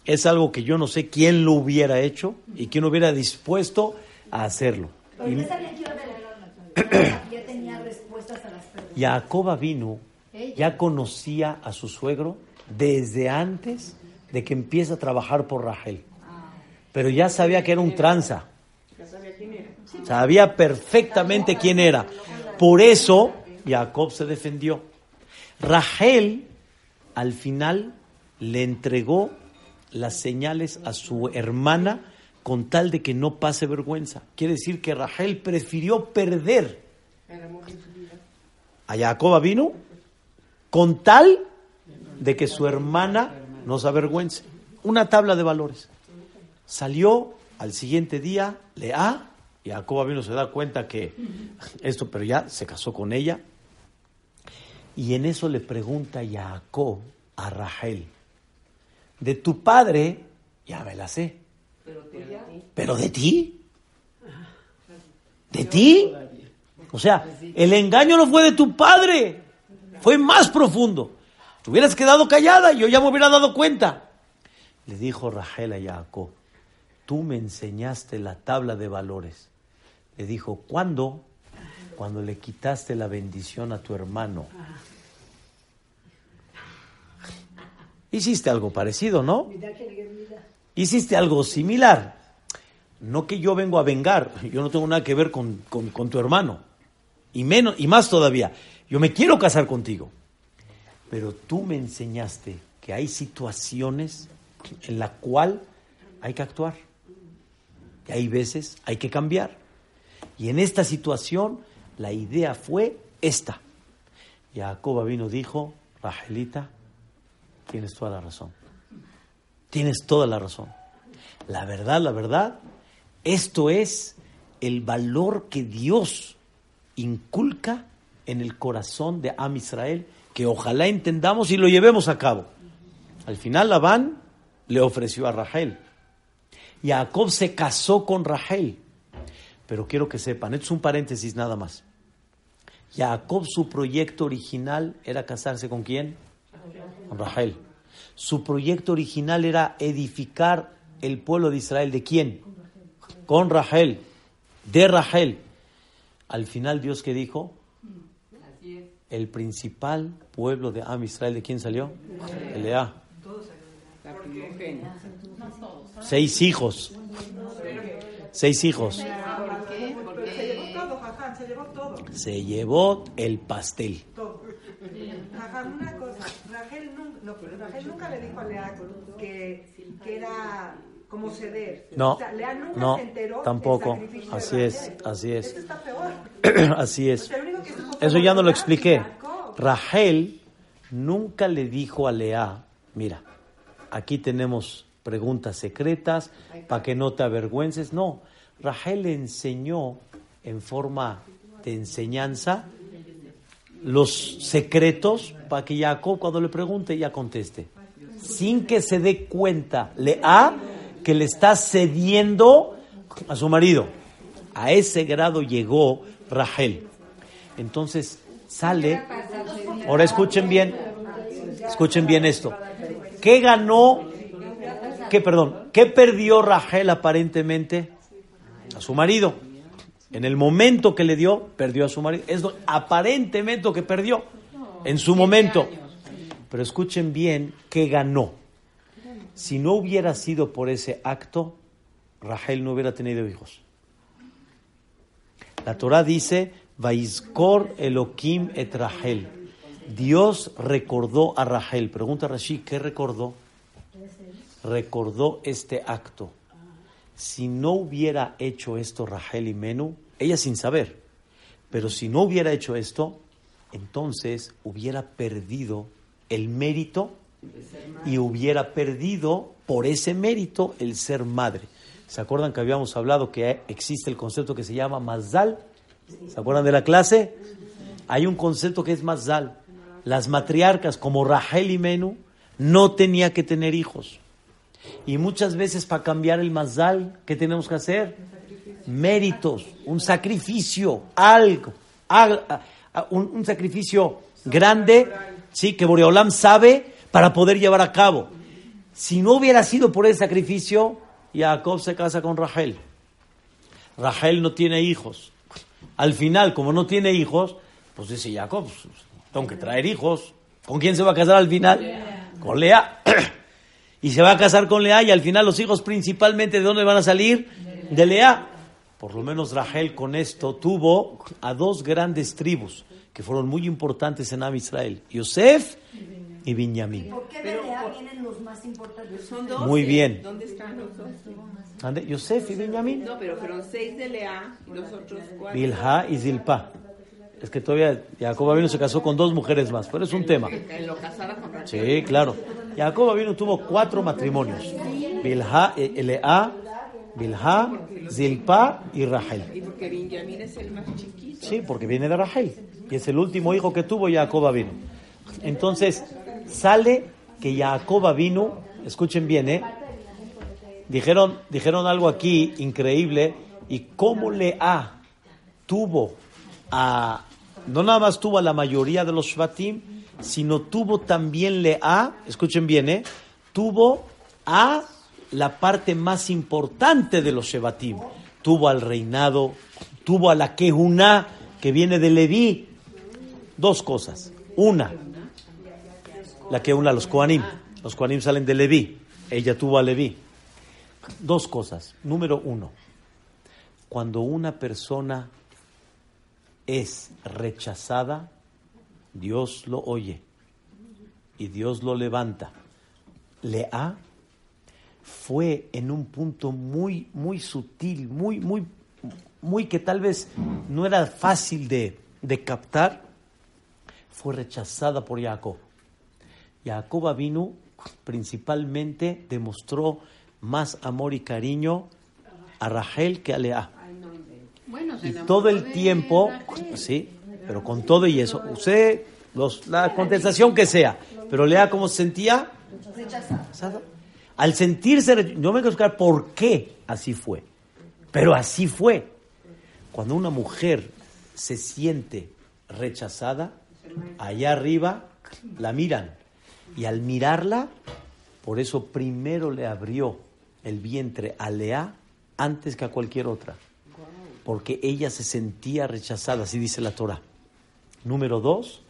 Es algo que yo no sé quién lo hubiera hecho y quién hubiera dispuesto a hacerlo.
Pero tenía respuestas a las preguntas.
Jacoba vino, ya conocía a su suegro desde antes de que empiece a trabajar por Rachel. Pero ya sabía que era un tranza. Sabía perfectamente quién era. Por eso Jacob se defendió. Rachel al final le entregó las señales a su hermana con tal de que no pase vergüenza. Quiere decir que Rachel prefirió perder a Jacob vino con tal de que su hermana no se avergüence. Una tabla de valores. Salió al siguiente día, Lea, y Jacob vino se da cuenta que esto, pero ya se casó con ella. Y en eso le pregunta Jacob a Rachel, de tu padre, ya me la sé, pero de ti, de ti. O sea, el engaño no fue de tu padre, fue más profundo. Te hubieras quedado callada yo ya me hubiera dado cuenta. Le dijo Rachel a Jacob, tú me enseñaste la tabla de valores. Le dijo, ¿cuándo? Cuando le quitaste la bendición a tu hermano. Hiciste algo parecido, ¿no? Hiciste algo similar. No que yo vengo a vengar, yo no tengo nada que ver con, con, con tu hermano. Y, menos, y más todavía, yo me quiero casar contigo. Pero tú me enseñaste que hay situaciones en la cual hay que actuar. Y hay veces hay que cambiar. Y en esta situación la idea fue esta. Jacob vino dijo, Rajelita, tienes toda la razón. Tienes toda la razón. La verdad, la verdad, esto es el valor que Dios inculca en el corazón de Am Israel, que ojalá entendamos y lo llevemos a cabo. Al final Labán le ofreció a Rachel. Jacob se casó con Rachel. Pero quiero que sepan, esto es un paréntesis nada más. Jacob, su proyecto original era casarse con quién? Con Rachel. Su proyecto original era edificar el pueblo de Israel. ¿De quién? Con Rachel. De Rachel. Al final, Dios que dijo? El principal pueblo de Am Israel, ¿de quién salió? El de A. Seis hijos. Seis hijos.
Se llevó
el pastel.
una pero Rachel nunca le dijo a Lea que era como ceder.
No,
O sea, Lea nunca
no,
se enteró
tampoco. Así es, así es.
Eso está peor.
Así es.
O sea, el único que supo fue
Eso ya no lo expliqué. Rachel nunca le dijo a Lea, mira, aquí tenemos preguntas secretas para que no te avergüences. No, Rachel le enseñó en forma de enseñanza los secretos para que Jacob cuando le pregunte ya conteste. Sin que se dé cuenta Lea que le está cediendo a su marido. A ese grado llegó Rachel. Entonces sale. Ahora escuchen bien. Escuchen bien esto. ¿Qué ganó? ¿Qué, perdón? ¿Qué perdió Rachel aparentemente? A su marido. En el momento que le dio, perdió a su marido. Es aparentemente lo que perdió. En su momento. Pero escuchen bien qué ganó. Si no hubiera sido por ese acto, Rachel no hubiera tenido hijos. La Torah dice, Vaizkor Elohim et Rachel. Dios recordó a Rachel. Pregunta Rashi, ¿qué recordó? Recordó este acto. Si no hubiera hecho esto Rachel y Menú, ella sin saber, pero si no hubiera hecho esto, entonces hubiera perdido el mérito y hubiera perdido por ese mérito el ser madre. ¿Se acuerdan que habíamos hablado que existe el concepto que se llama Mazal? ¿Se acuerdan de la clase? Hay un concepto que es Mazal. Las matriarcas como Rachel y Menú no tenía que tener hijos. Y muchas veces para cambiar el Mazal, ¿qué tenemos que hacer? Méritos, un sacrificio, algo, un sacrificio grande, sí, que Boreolam sabe para poder llevar a cabo. Si no hubiera sido por ese sacrificio, Jacob se casa con Rachel. Rachel no tiene hijos. Al final, como no tiene hijos, pues dice Jacob, pues, tengo que traer hijos. ¿Con quién se va a casar al final? Con Lea. y se va a casar con Lea y al final los hijos principalmente de dónde van a salir? De Lea. Por lo menos Rachel con esto tuvo a dos grandes tribus que fueron muy importantes en Am Israel, Yosef y Benjamín.
¿Por qué de Lea vienen los más importantes?
Son dos.
Muy bien.
¿Dónde están los dos?
¿Ande? Yosef y Benjamín.
No, pero fueron seis de Lea y los otros cuatro.
Bilha y Zilpa. Es que todavía Jacob Avinu se casó con dos mujeres más, pero es un tema.
En lo casada con Rachel.
Sí, claro. Jacob Avinu tuvo cuatro matrimonios. Bilha, eh, Lea, Bilha, Zilpa y Rachel.
Y porque Benjamín es el más chiquito.
Sí, porque viene de Rachel. Y es el último hijo que tuvo Jacob Avinu. Entonces, sale que Jacob Avinu, escuchen bien, ¿eh? Dijeron, dijeron algo aquí increíble. Y cómo Lea tuvo a, no nada más tuvo a la mayoría de los Shvatim, sino tuvo también Lea, escuchen bien, ¿eh? Tuvo a la parte más importante de los Shevatim. Tuvo al reinado, tuvo a la Kehuná, que viene de Leví. Dos cosas. Una, la Kehuná, los Koanim. Los Koanim salen de Leví. Ella tuvo a Leví. Dos cosas. Número uno, cuando una persona es rechazada, Dios lo oye y Dios lo levanta. Lea fue en un punto muy, muy sutil, muy, muy, muy que tal vez no era fácil de, de captar, fue rechazada por Jacob. Jacob vino principalmente demostró más amor y cariño a Rachel que a Lea.
Bueno,
Y todo el tiempo, sí, pero con todo y eso, usted, los, la contestación que sea, pero Lea cómo se sentía. Rechazada. Al sentirse, no me quiero buscar por qué así fue, pero así fue. Cuando una mujer se siente rechazada, allá arriba la miran y al mirarla, por eso primero le abrió el vientre a Lea antes que a cualquier otra porque ella se sentía rechazada, así dice la Torah. Número dos,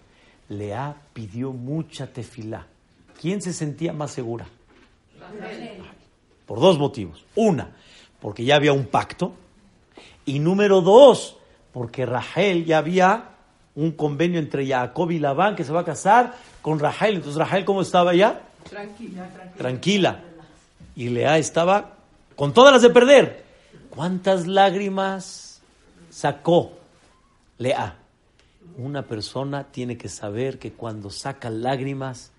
Lea pidió mucha tefilá. ¿Quién se sentía más segura? Por dos motivos. Una, porque ya había un pacto. Y número dos, porque Rachel ya había un convenio entre Jacob y Labán que se va a casar con Rahel. Entonces Rahel, ¿cómo estaba ya?
Tranquila.
Tranquila. Y Lea estaba con todas las de perder. ¿Cuántas lágrimas sacó Lea? Una persona tiene que saber que cuando saca lágrimas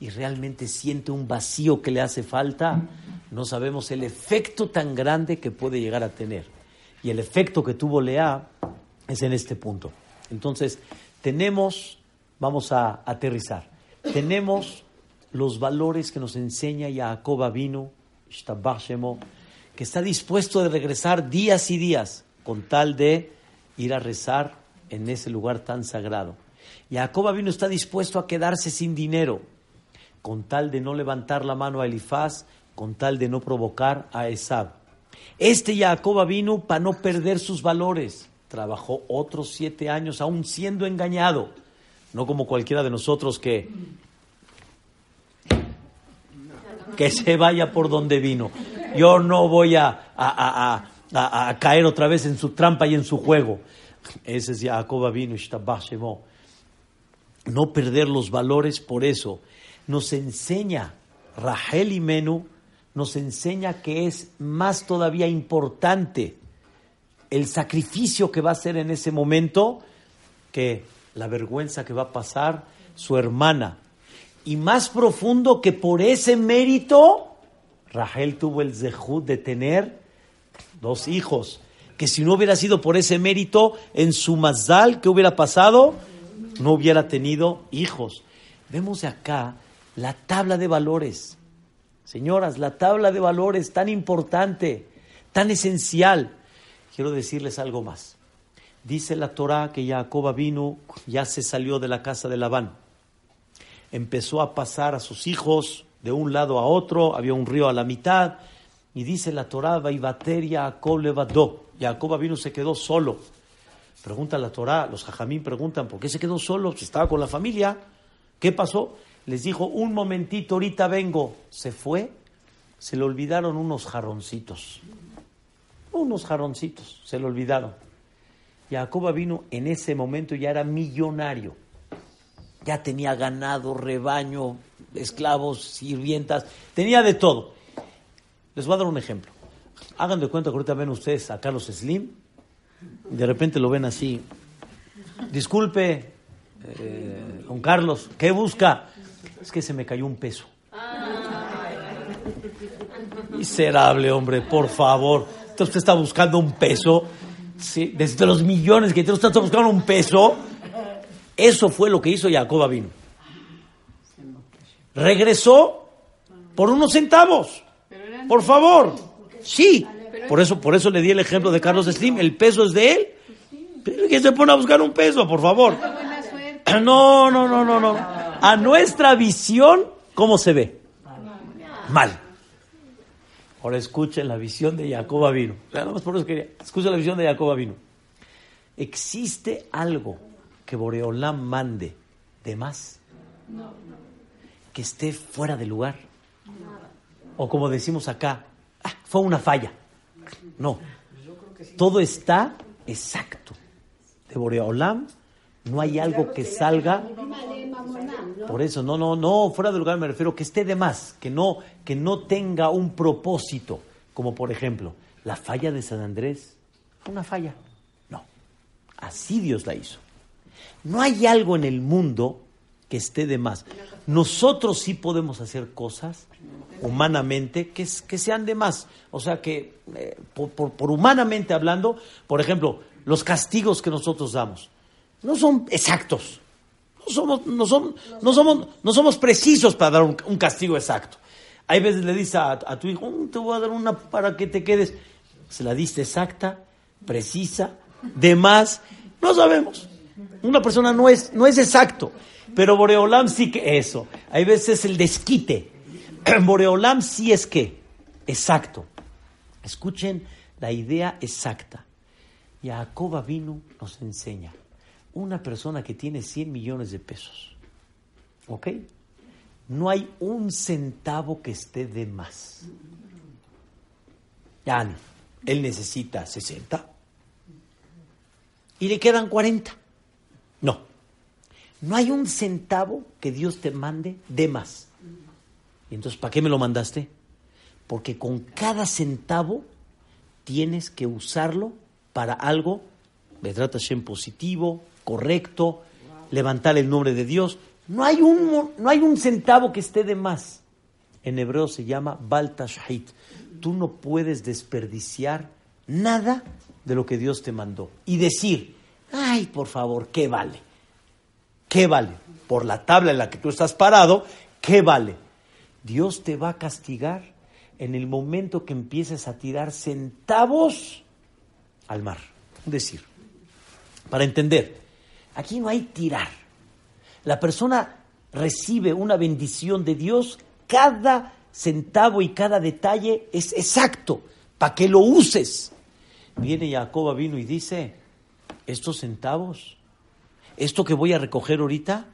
y realmente siente un vacío que le hace falta, no sabemos el efecto tan grande que puede llegar a tener. Y el efecto que tuvo Lea es en este punto. Entonces, tenemos, vamos a aterrizar, tenemos los valores que nos enseña Jacob vino, que está dispuesto de regresar días y días con tal de ir a rezar en ese lugar tan sagrado. Jacob vino está dispuesto a quedarse sin dinero con tal de no levantar la mano a Elifaz, con tal de no provocar a Esab. Este Jacob vino para no perder sus valores. Trabajó otros siete años aún siendo engañado. No como cualquiera de nosotros que que se vaya por donde vino. Yo no voy a, a, caer otra vez en su trampa y en su juego. Ese es Jacob vino, No perder los valores por eso. Nos enseña Rahel y Menú, nos enseña que es más todavía importante el sacrificio que va a hacer en ese momento que la vergüenza que va a pasar su hermana y más profundo que por ese mérito, Rahel tuvo el zehut de tener dos hijos. Que si no hubiera sido por ese mérito, en su mazal, ¿qué hubiera pasado? No hubiera tenido hijos. Vemos acá la tabla de valores. Señoras, la tabla de valores tan importante, tan esencial. Quiero decirles algo más. Dice la Torah que Jacob vino, ya se salió de la casa de Labán empezó a pasar a sus hijos de un lado a otro, había un río a la mitad, y dice la Torah, Vaivater Jacob levadó. Jacob vino se quedó solo. Pregunta la Torah, los jajamín preguntan, ¿por qué se quedó solo? Si estaba con la familia. ¿Qué pasó? Les dijo, un momentito, ahorita vengo. Se fue, se le olvidaron unos jarroncitos. Unos jarroncitos, se le olvidaron. Jacob vino en ese momento ya era millonario ya tenía ganado, rebaño, esclavos, sirvientas, tenía de todo. Les voy a dar un ejemplo. Hagan de cuenta que ahorita ven ustedes a Carlos Slim, de repente lo ven así. Disculpe, eh, don Carlos, ¿qué busca? Es que se me cayó un peso. Miserable, hombre, por favor. Entonces usted está buscando un peso. Desde los millones que usted está buscando un peso. Eso fue lo que hizo Jacob vino. Regresó por unos centavos. Por favor. Sí. Por eso, por eso le di el ejemplo de Carlos Slim. El peso es de él. Pero que se pone a buscar un peso, por favor. No, no, no, no, no. A nuestra visión, ¿cómo se ve? Mal. Ahora escuchen la visión de Jacob vino. Escuchen la visión de Jacob vino. Existe algo que Boreolam mande de más, que esté fuera de lugar. O como decimos acá, ah, fue una falla. No, todo está exacto. De Boreolam no hay algo que salga. Por eso, no, no, no, fuera de lugar me refiero que esté de más, que no, que no tenga un propósito, como por ejemplo, la falla de San Andrés una falla. No, así Dios la hizo. No hay algo en el mundo que esté de más. Nosotros sí podemos hacer cosas humanamente que, que sean de más. O sea que, eh, por, humanamente hablando, por ejemplo, los castigos que nosotros damos no son exactos. No somos, no no somos, no somos precisos para dar un, castigo exacto. Hay veces le dices a, tu hijo, mm, te voy a dar una para que te quedes. Se la diste exacta, precisa, de más. No sabemos. Una persona no es, no es exacto, pero Boreolam sí que eso. Hay veces el desquite. Boreolam sí es que, exacto. Escuchen la idea exacta. Jacob vino nos enseña. Una persona que tiene 100 millones de pesos, ¿ok? No hay un centavo que esté de más. Ya. Él necesita 60 y le quedan 40. No. No hay un centavo que Dios te mande de más. Y entonces, ¿para qué me lo mandaste? Porque con cada centavo tienes que usarlo para algo, trata en positivo, correcto, levantar el nombre de Dios. No hay un, no hay un centavo que esté de más. En hebreo se llama Baltashit. Tú no puedes desperdiciar nada de lo que Dios te mandó. Y decir, ay, por favor, ¿qué vale? ¿Qué vale? Por la tabla en la que tú estás parado, ¿qué vale? Dios te va a castigar en el momento que empieces a tirar centavos al mar. Decir, para entender, aquí no hay tirar. La persona recibe una bendición de Dios, cada centavo y cada detalle es exacto para que lo uses. Viene Jacoba vino y dice, estos centavos, esto que voy a recoger ahorita,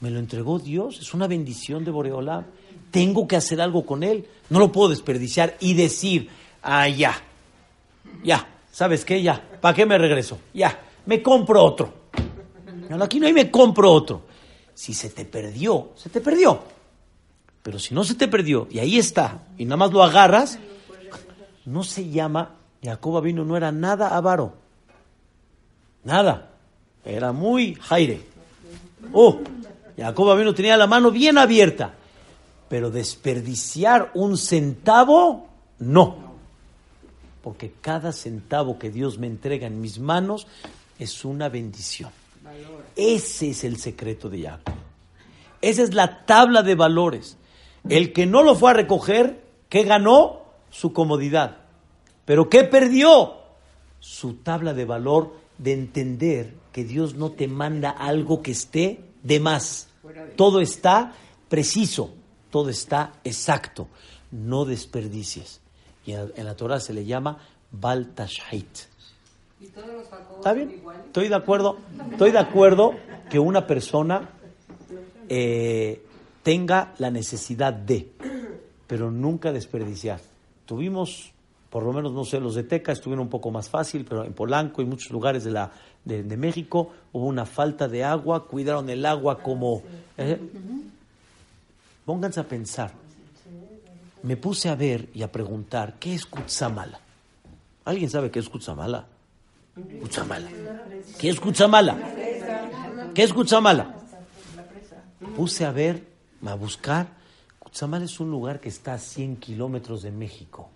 me lo entregó Dios, es una bendición de Boreolam. Tengo que hacer algo con él, no lo puedo desperdiciar y decir, ah, ya, ya, ¿sabes qué? Ya, ¿para qué me regreso? Ya, me compro otro. Aquí no hay me compro otro. Si se te perdió, se te perdió. Pero si no se te perdió y ahí está y nada más lo agarras, no se llama, Jacoba vino, no era nada avaro. Nada. Era muy jaire. Oh, Jacoba vino, tenía la mano bien abierta. Pero desperdiciar un centavo, no. Porque cada centavo que Dios me entrega en mis manos es una bendición. Ese es el secreto de Jacob. Esa es la tabla de valores. El que no lo fue a recoger, ¿qué ganó? Su comodidad. Pero ¿qué perdió? Su tabla de valor de entender que Dios no te manda algo que esté de más. Todo está preciso, todo está exacto. No desperdicies. Y en la Torah se le llama Baltashait. ¿Está bien? Estoy de acuerdo. Estoy de acuerdo que una persona eh, tenga la necesidad de, pero nunca desperdiciar. Tuvimos, por lo menos, no sé, los de Teca estuvieron un poco más fácil, pero en Polanco y muchos lugares de, la, de, México hubo una falta de agua, cuidaron el agua como... ¿eh? Pónganse a pensar. Me puse a ver y a preguntar, ¿qué es Kutsamala? ¿Alguien sabe qué es Kutsamala? Kutsamala. ¿Qué es Kutsamala? ¿Qué es Kutsamala? Puse a ver a buscar. Cutzamala es un lugar que está a 100 kilómetros de México.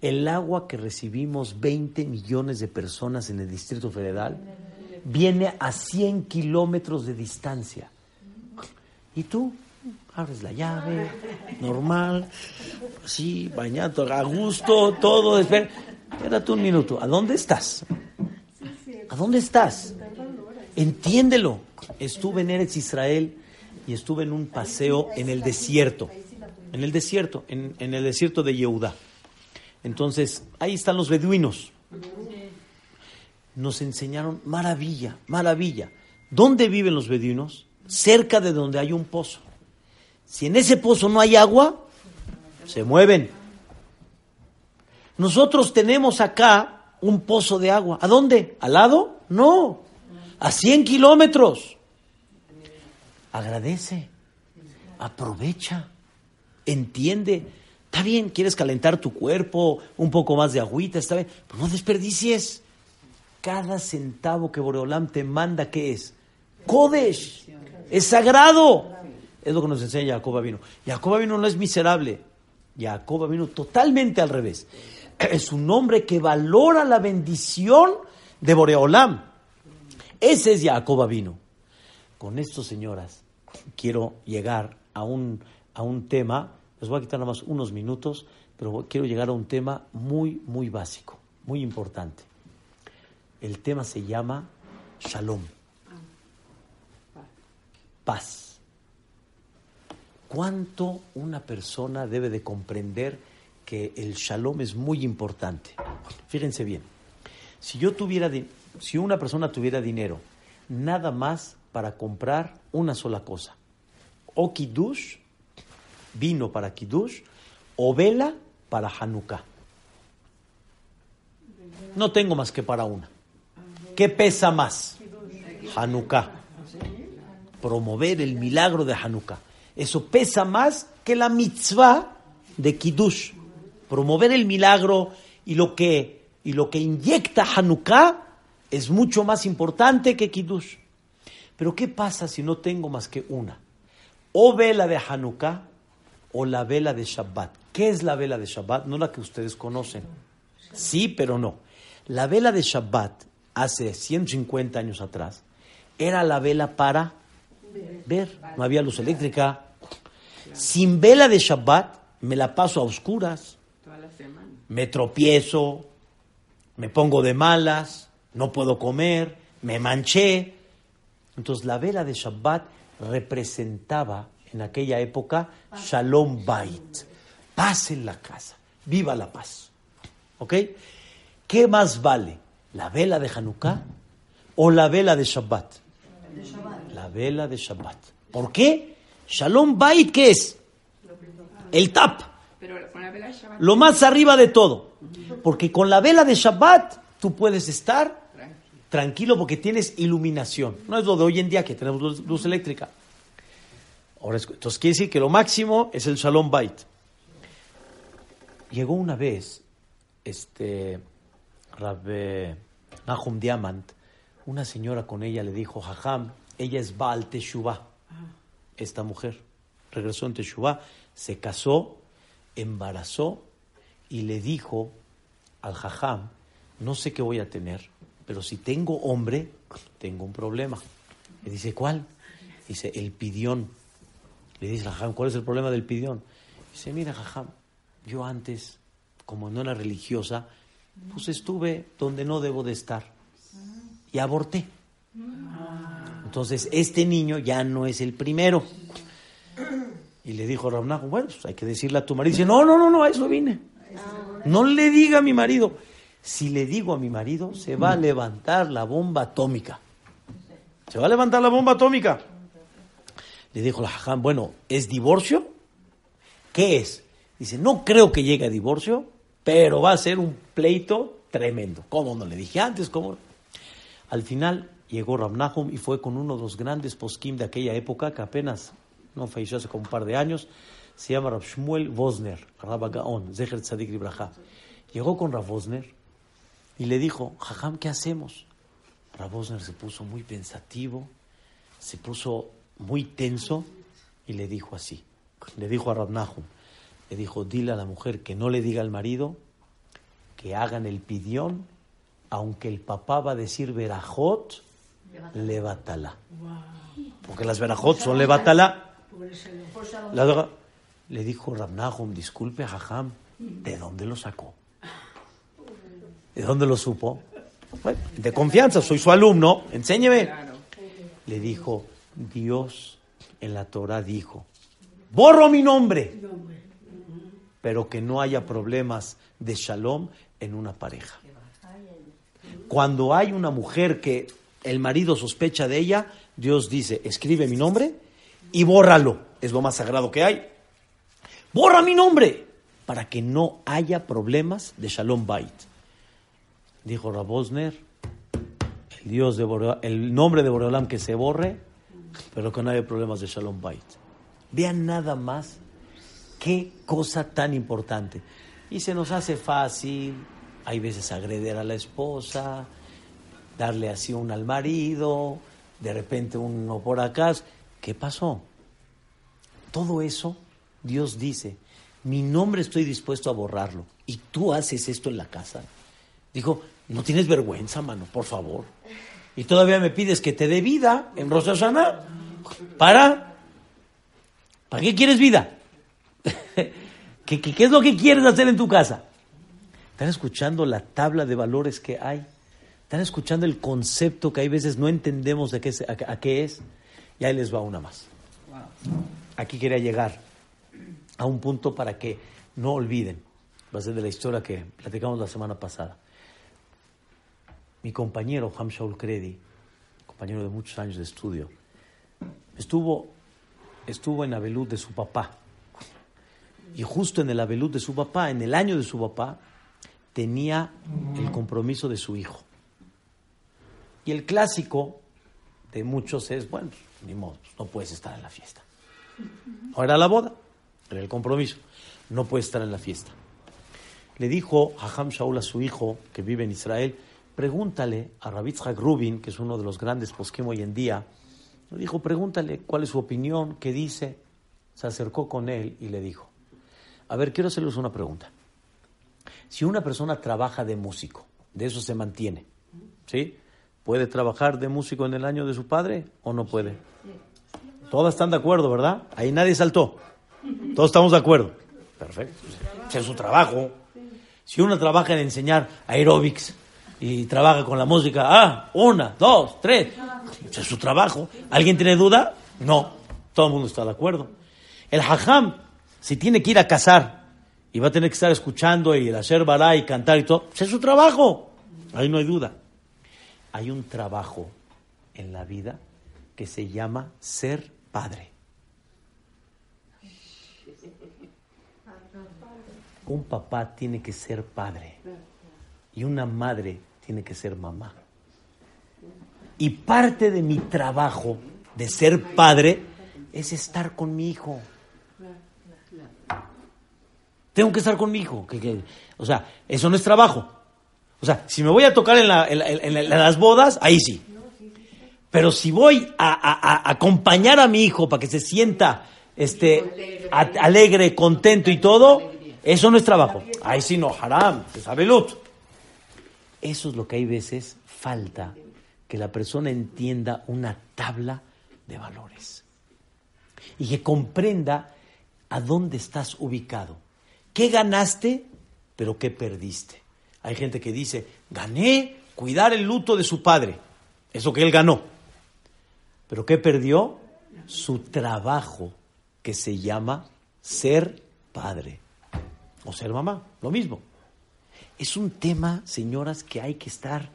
El agua que recibimos 20 millones de personas en el Distrito Federal viene a 100 kilómetros de distancia. ¿Y tú? Abres la llave, normal, sí, bañado, a gusto, todo. Espera, espérate un minuto. ¿A dónde estás? ¿A dónde estás? Entiéndelo. Estuve en Eretz Israel y estuve en un paseo en el desierto, en el desierto, en, el desierto de Yehudá. Entonces, ahí están los beduinos. Nos enseñaron maravilla, maravilla. ¿Dónde viven los beduinos? Cerca de donde hay un pozo. Si en ese pozo no hay agua, se mueven. Nosotros tenemos acá un pozo de agua. ¿A dónde? ¿Al lado? No. A 100 kilómetros agradece, aprovecha, entiende. Está bien, quieres calentar tu cuerpo, un poco más de agüita, está bien, pero no desperdicies. Cada centavo que Boreolam te manda, ¿qué es? Kodesh, es sagrado. Es lo que nos enseña Jacob vino. Jacob vino no es miserable. Jacob vino totalmente al revés. Es un hombre que valora la bendición de Boreolam. Ese es Jacob vino. Con esto, señoras, quiero llegar a un, a un tema, les voy a quitar nada más unos minutos, pero quiero llegar a un tema muy, muy básico, muy importante. El tema se llama Shalom. Paz. ¿Cuánto una persona debe de comprender que el Shalom es muy importante? Fíjense bien. Si yo tuviera, si una persona tuviera dinero, nada más para comprar una sola cosa. O Kiddush, vino para Kiddush, o vela para Hanukkah. No tengo más que para una. ¿Qué pesa más? Hanukkah. Promover el milagro de Hanukkah. Eso pesa más que la mitzvah de Kiddush. Promover el milagro y lo que, y lo que inyecta Hanukkah es mucho más importante que Kiddush. Pero ¿qué pasa si no tengo más que una? O vela de Hanukkah o la vela de Shabbat. ¿Qué es la vela de Shabbat? No la que ustedes conocen. Sí, pero no. La vela de Shabbat, hace 150 años atrás, era la vela para ver. No había luz eléctrica. Sin vela de Shabbat, me la paso a oscuras. Me tropiezo, me pongo de malas, no puedo comer, me manché. Entonces la vela de Shabbat representaba en aquella época Shalom Bait, paz en la casa, viva la paz. ¿Ok? ¿Qué más vale? ¿La vela de Hanukkah o la vela de Shabbat? La vela de Shabbat. ¿Por qué? Shalom Bait, ¿qué es? El tap,
Pero con la vela de Shabbat.
lo más arriba de todo. Porque con la vela de Shabbat tú puedes estar tranquilo porque tienes iluminación. No es lo de hoy en día que tenemos luz, luz eléctrica. Ahora, entonces quiere decir que lo máximo es el Shalom Bait. Llegó una vez, este, Rabbe Nahum Diamant, una señora con ella le dijo, Jajam, ella es Baal Teshuvah, esta mujer. Regresó en Teshuvah, se casó, embarazó y le dijo al Jajam, no sé qué voy a tener, pero si tengo hombre, tengo un problema. Le dice, ¿cuál? Dice, el pidión. Le dice, Jajam, ¿cuál es el problema del pidión? Dice, mira, Jajam, yo antes, como no era religiosa, pues estuve donde no debo de estar y aborté. Entonces, este niño ya no es el primero. Y le dijo Ramnajo, bueno, pues hay que decirle a tu marido. Dice, no, no, no, no, a eso vine. No le diga a mi marido. Si le digo a mi marido, se va a levantar la bomba atómica. Se va a levantar la bomba atómica. Le dijo la jajam, bueno, ¿es divorcio? ¿Qué es? Dice, no creo que llegue a divorcio, pero va a ser un pleito tremendo. ¿Cómo no le dije antes? ¿Cómo? Al final llegó Ramnahum y fue con uno de los grandes poskim de aquella época, que apenas no falleció hace como un par de años, se llama Rab Shmuel Vosner, Rabba Gaon, Zecher Tzadik Libraja. Llegó con Rab Vosner y le dijo, Jajam, ¿qué hacemos? Rab Vosner se puso muy pensativo, se puso muy tenso y le dijo así, le dijo a Rab Nahum, le dijo, dile a la mujer que no le diga al marido que hagan el pidión, aunque el papá va a decir verajot, levatala. Porque las verajot son levatala. La droga- le dijo Ramnahum, disculpe, Jajam, ¿de dónde lo sacó? ¿De dónde lo supo? Bueno, de confianza, soy su alumno, enséñeme. Le dijo, Dios en la Torah dijo, borro mi nombre, pero que no haya problemas de shalom en una pareja. Cuando hay una mujer que el marido sospecha de ella, Dios dice, escribe mi nombre y bórralo. Es lo más sagrado que hay. Borra mi nombre para que no haya problemas de shalom bait. Dijo Rabosner, el, Dios de el nombre de Boreolam que se borre, pero que no haya problemas de shalom bait. Vean nada más qué cosa tan importante. Y se nos hace fácil, hay veces agreder a la esposa, darle así un al marido, de repente uno por acá. ¿Qué pasó? Todo eso, Dios dice, mi nombre estoy dispuesto a borrarlo. Y tú haces esto en la casa. Dijo, no tienes vergüenza, mano, por favor. Y todavía me pides que te dé vida en Rosh Hashanah. ¿Para? ¿Para qué quieres vida? ¿Qué, qué, es lo que quieres hacer en tu casa? ¿Están escuchando la tabla de valores que hay? ¿Están escuchando el concepto que hay veces no entendemos de qué a, a qué es? Y ahí les va una más. Aquí quería llegar a un punto para que no olviden. Va a ser de la historia que platicamos la semana pasada. Mi compañero Ham Shaul Credi, compañero de muchos años de estudio, estuvo, estuvo en Abelud de su papá. Y justo en el Abelud de su papá, en el año de su papá, tenía el compromiso de su hijo. Y el clásico, de muchos es, bueno, ni modo, no puedes estar en la fiesta. No era la boda, era el compromiso. No puedes estar en la fiesta. Le dijo Hajam Shaul a su hijo, que vive en Israel, pregúntale a Rabitzhak Rubin, que es uno de los grandes posquim hoy en día, le dijo, pregúntale cuál es su opinión, qué dice. Se acercó con él y le dijo, a ver, quiero hacerles una pregunta. Si una persona trabaja de músico, de eso se mantiene, ¿sí? ¿Puede trabajar de músico en el año de su padre o no puede? Todas están de acuerdo, ¿verdad? Ahí nadie saltó. Todos estamos de acuerdo. Perfecto. Ese es su trabajo. Si uno trabaja en enseñar aeróbics y trabaja con la música, ah, una, dos, tres, ese es su trabajo. ¿Alguien tiene duda? No. Todo el mundo está de acuerdo. El hajam, si tiene que ir a cazar y va a tener que estar escuchando y el hacer bará y cantar y todo, ese es su trabajo. Ahí no hay duda. Hay un trabajo en la vida que se llama ser padre. Un papá tiene que ser padre y una madre tiene que ser mamá. Y parte de mi trabajo de ser padre es estar con mi hijo. Tengo que estar con mi hijo. O sea, eso no es trabajo. O sea, si me voy a tocar en, la- las bodas, ahí sí. Pero si voy a, acompañar a mi hijo para que se sienta este, alegre, contento y todo, eso no es trabajo. Ahí sí no, haram, es abelut. Eso es lo que hay veces falta, que la persona entienda una tabla de valores y que comprenda a dónde estás ubicado. ¿Qué ganaste, pero qué perdiste? Hay gente que dice, gané cuidar el luto de su padre, eso que él ganó. ¿Pero qué perdió? Su trabajo, que se llama ser padre o ser mamá, lo mismo. Es un tema, señoras, que hay que estar,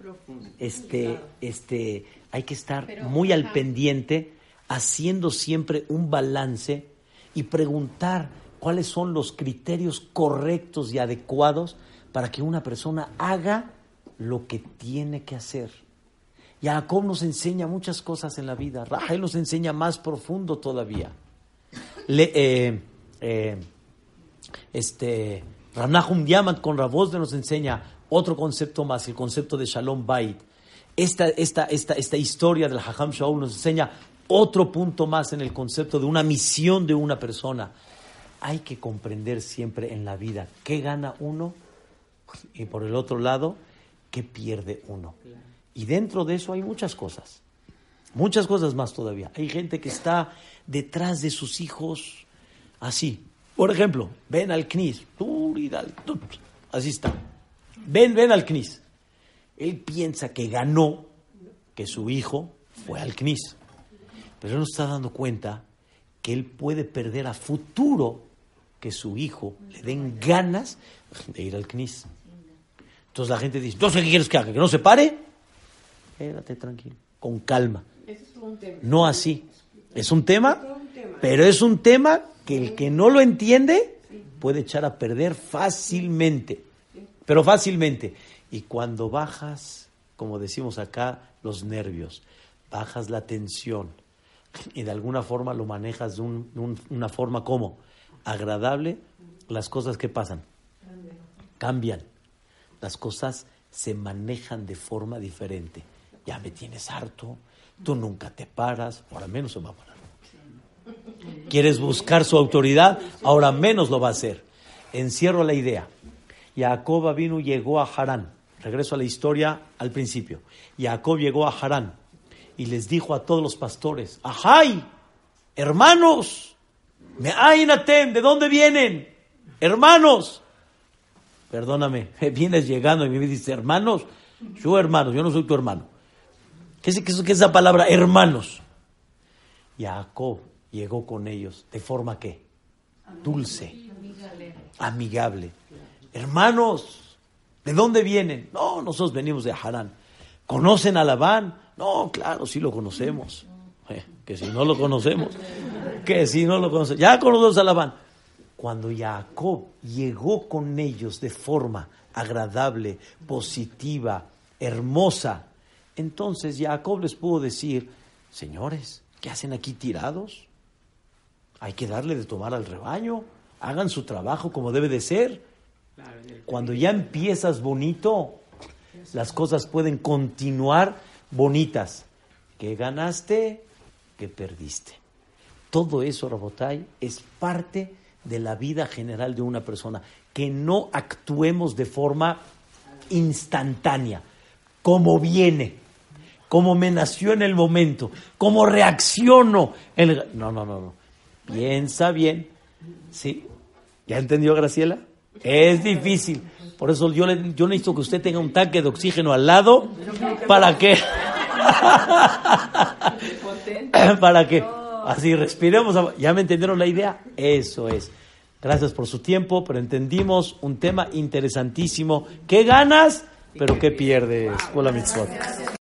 este, este, hay que estar muy al pendiente, haciendo siempre un balance y preguntar cuáles son los criterios correctos y adecuados para que una persona haga lo que tiene que hacer. Jacob nos enseña muchas cosas en la vida. Rahel nos enseña más profundo todavía. Le, eh, eh, este, Ranahum Diamant con Rabosde nos enseña otro concepto más, el concepto de Shalom Bait. Esta, esta, esta, esta historia del Hajam Shaul nos enseña otro punto más en el concepto de una misión de una persona. Hay que comprender siempre en la vida qué gana uno y por el otro lado, qué pierde uno. Y dentro de eso hay muchas cosas, muchas cosas más todavía. Hay gente que está detrás de sus hijos así. Por ejemplo, ven al CNIS, así está. Ven, ven al CNIS. Él piensa que ganó, que su hijo fue al CNIS. Pero él no está dando cuenta que él puede perder a futuro que su hijo le den ganas de ir al CNIS. Entonces la gente dice, entonces ¿qué quieres que haga? ¿Que no se pare? Quédate tranquilo, con calma.
Ese es un tema.
No así. Es un tema, pero es un tema que el que no lo entiende puede echar a perder fácilmente. Pero fácilmente. Y cuando bajas, como decimos acá, los nervios, bajas la tensión y de alguna forma lo manejas de un- de un- una forma como agradable, las cosas que pasan cambian. Las cosas se manejan de forma diferente. Ya me tienes harto, tú nunca te paras, ahora menos se va a parar. ¿Quieres buscar su autoridad? Ahora menos lo va a hacer. Encierro la idea. Jacob vino llegó a Harán. Regreso a la historia al principio. Jacob llegó a Harán y les dijo a todos los pastores, ¡Ajay! Hermanos, me ainatem, ¿de dónde vienen? Hermanos, perdóname, vienes llegando y me dices, hermanos, yo hermanos, yo no soy tu hermano. ¿Qué es, qué es- qué es esa palabra, hermanos? Jacob llegó con ellos de forma que dulce, amigable. Hermanos, ¿de dónde vienen? No, nosotros venimos de Harán. ¿Conocen a Labán? No, claro, sí lo conocemos. Eh, que si no lo conocemos, que si no lo conocemos, ya conocemos a Labán. Cuando Jacob llegó con ellos de forma agradable, positiva, hermosa, entonces Jacob les pudo decir, señores, ¿qué hacen aquí tirados? Hay que darle de tomar al rebaño. Hagan su trabajo como debe de ser. Cuando ya empiezas bonito, las cosas pueden continuar bonitas. ¿Qué ganaste? ¿Qué perdiste? Todo eso, Rabotay, es parte de la vida general de una persona. Que no actuemos de forma instantánea, como viene, como me nació en el momento, como reacciono. el- No, no, no, no. Piensa bien. ¿Sí? ¿Ya entendió, Graciela? Es difícil. Por eso yo, le- yo necesito que usted tenga un tanque de oxígeno al lado para que... para que así respiremos. ¿Ya me entendieron la idea? Eso es. Gracias por su tiempo, pero entendimos un tema interesantísimo. ¿Qué ganas? Pero ¿qué pierdes? Hola, mitzvot.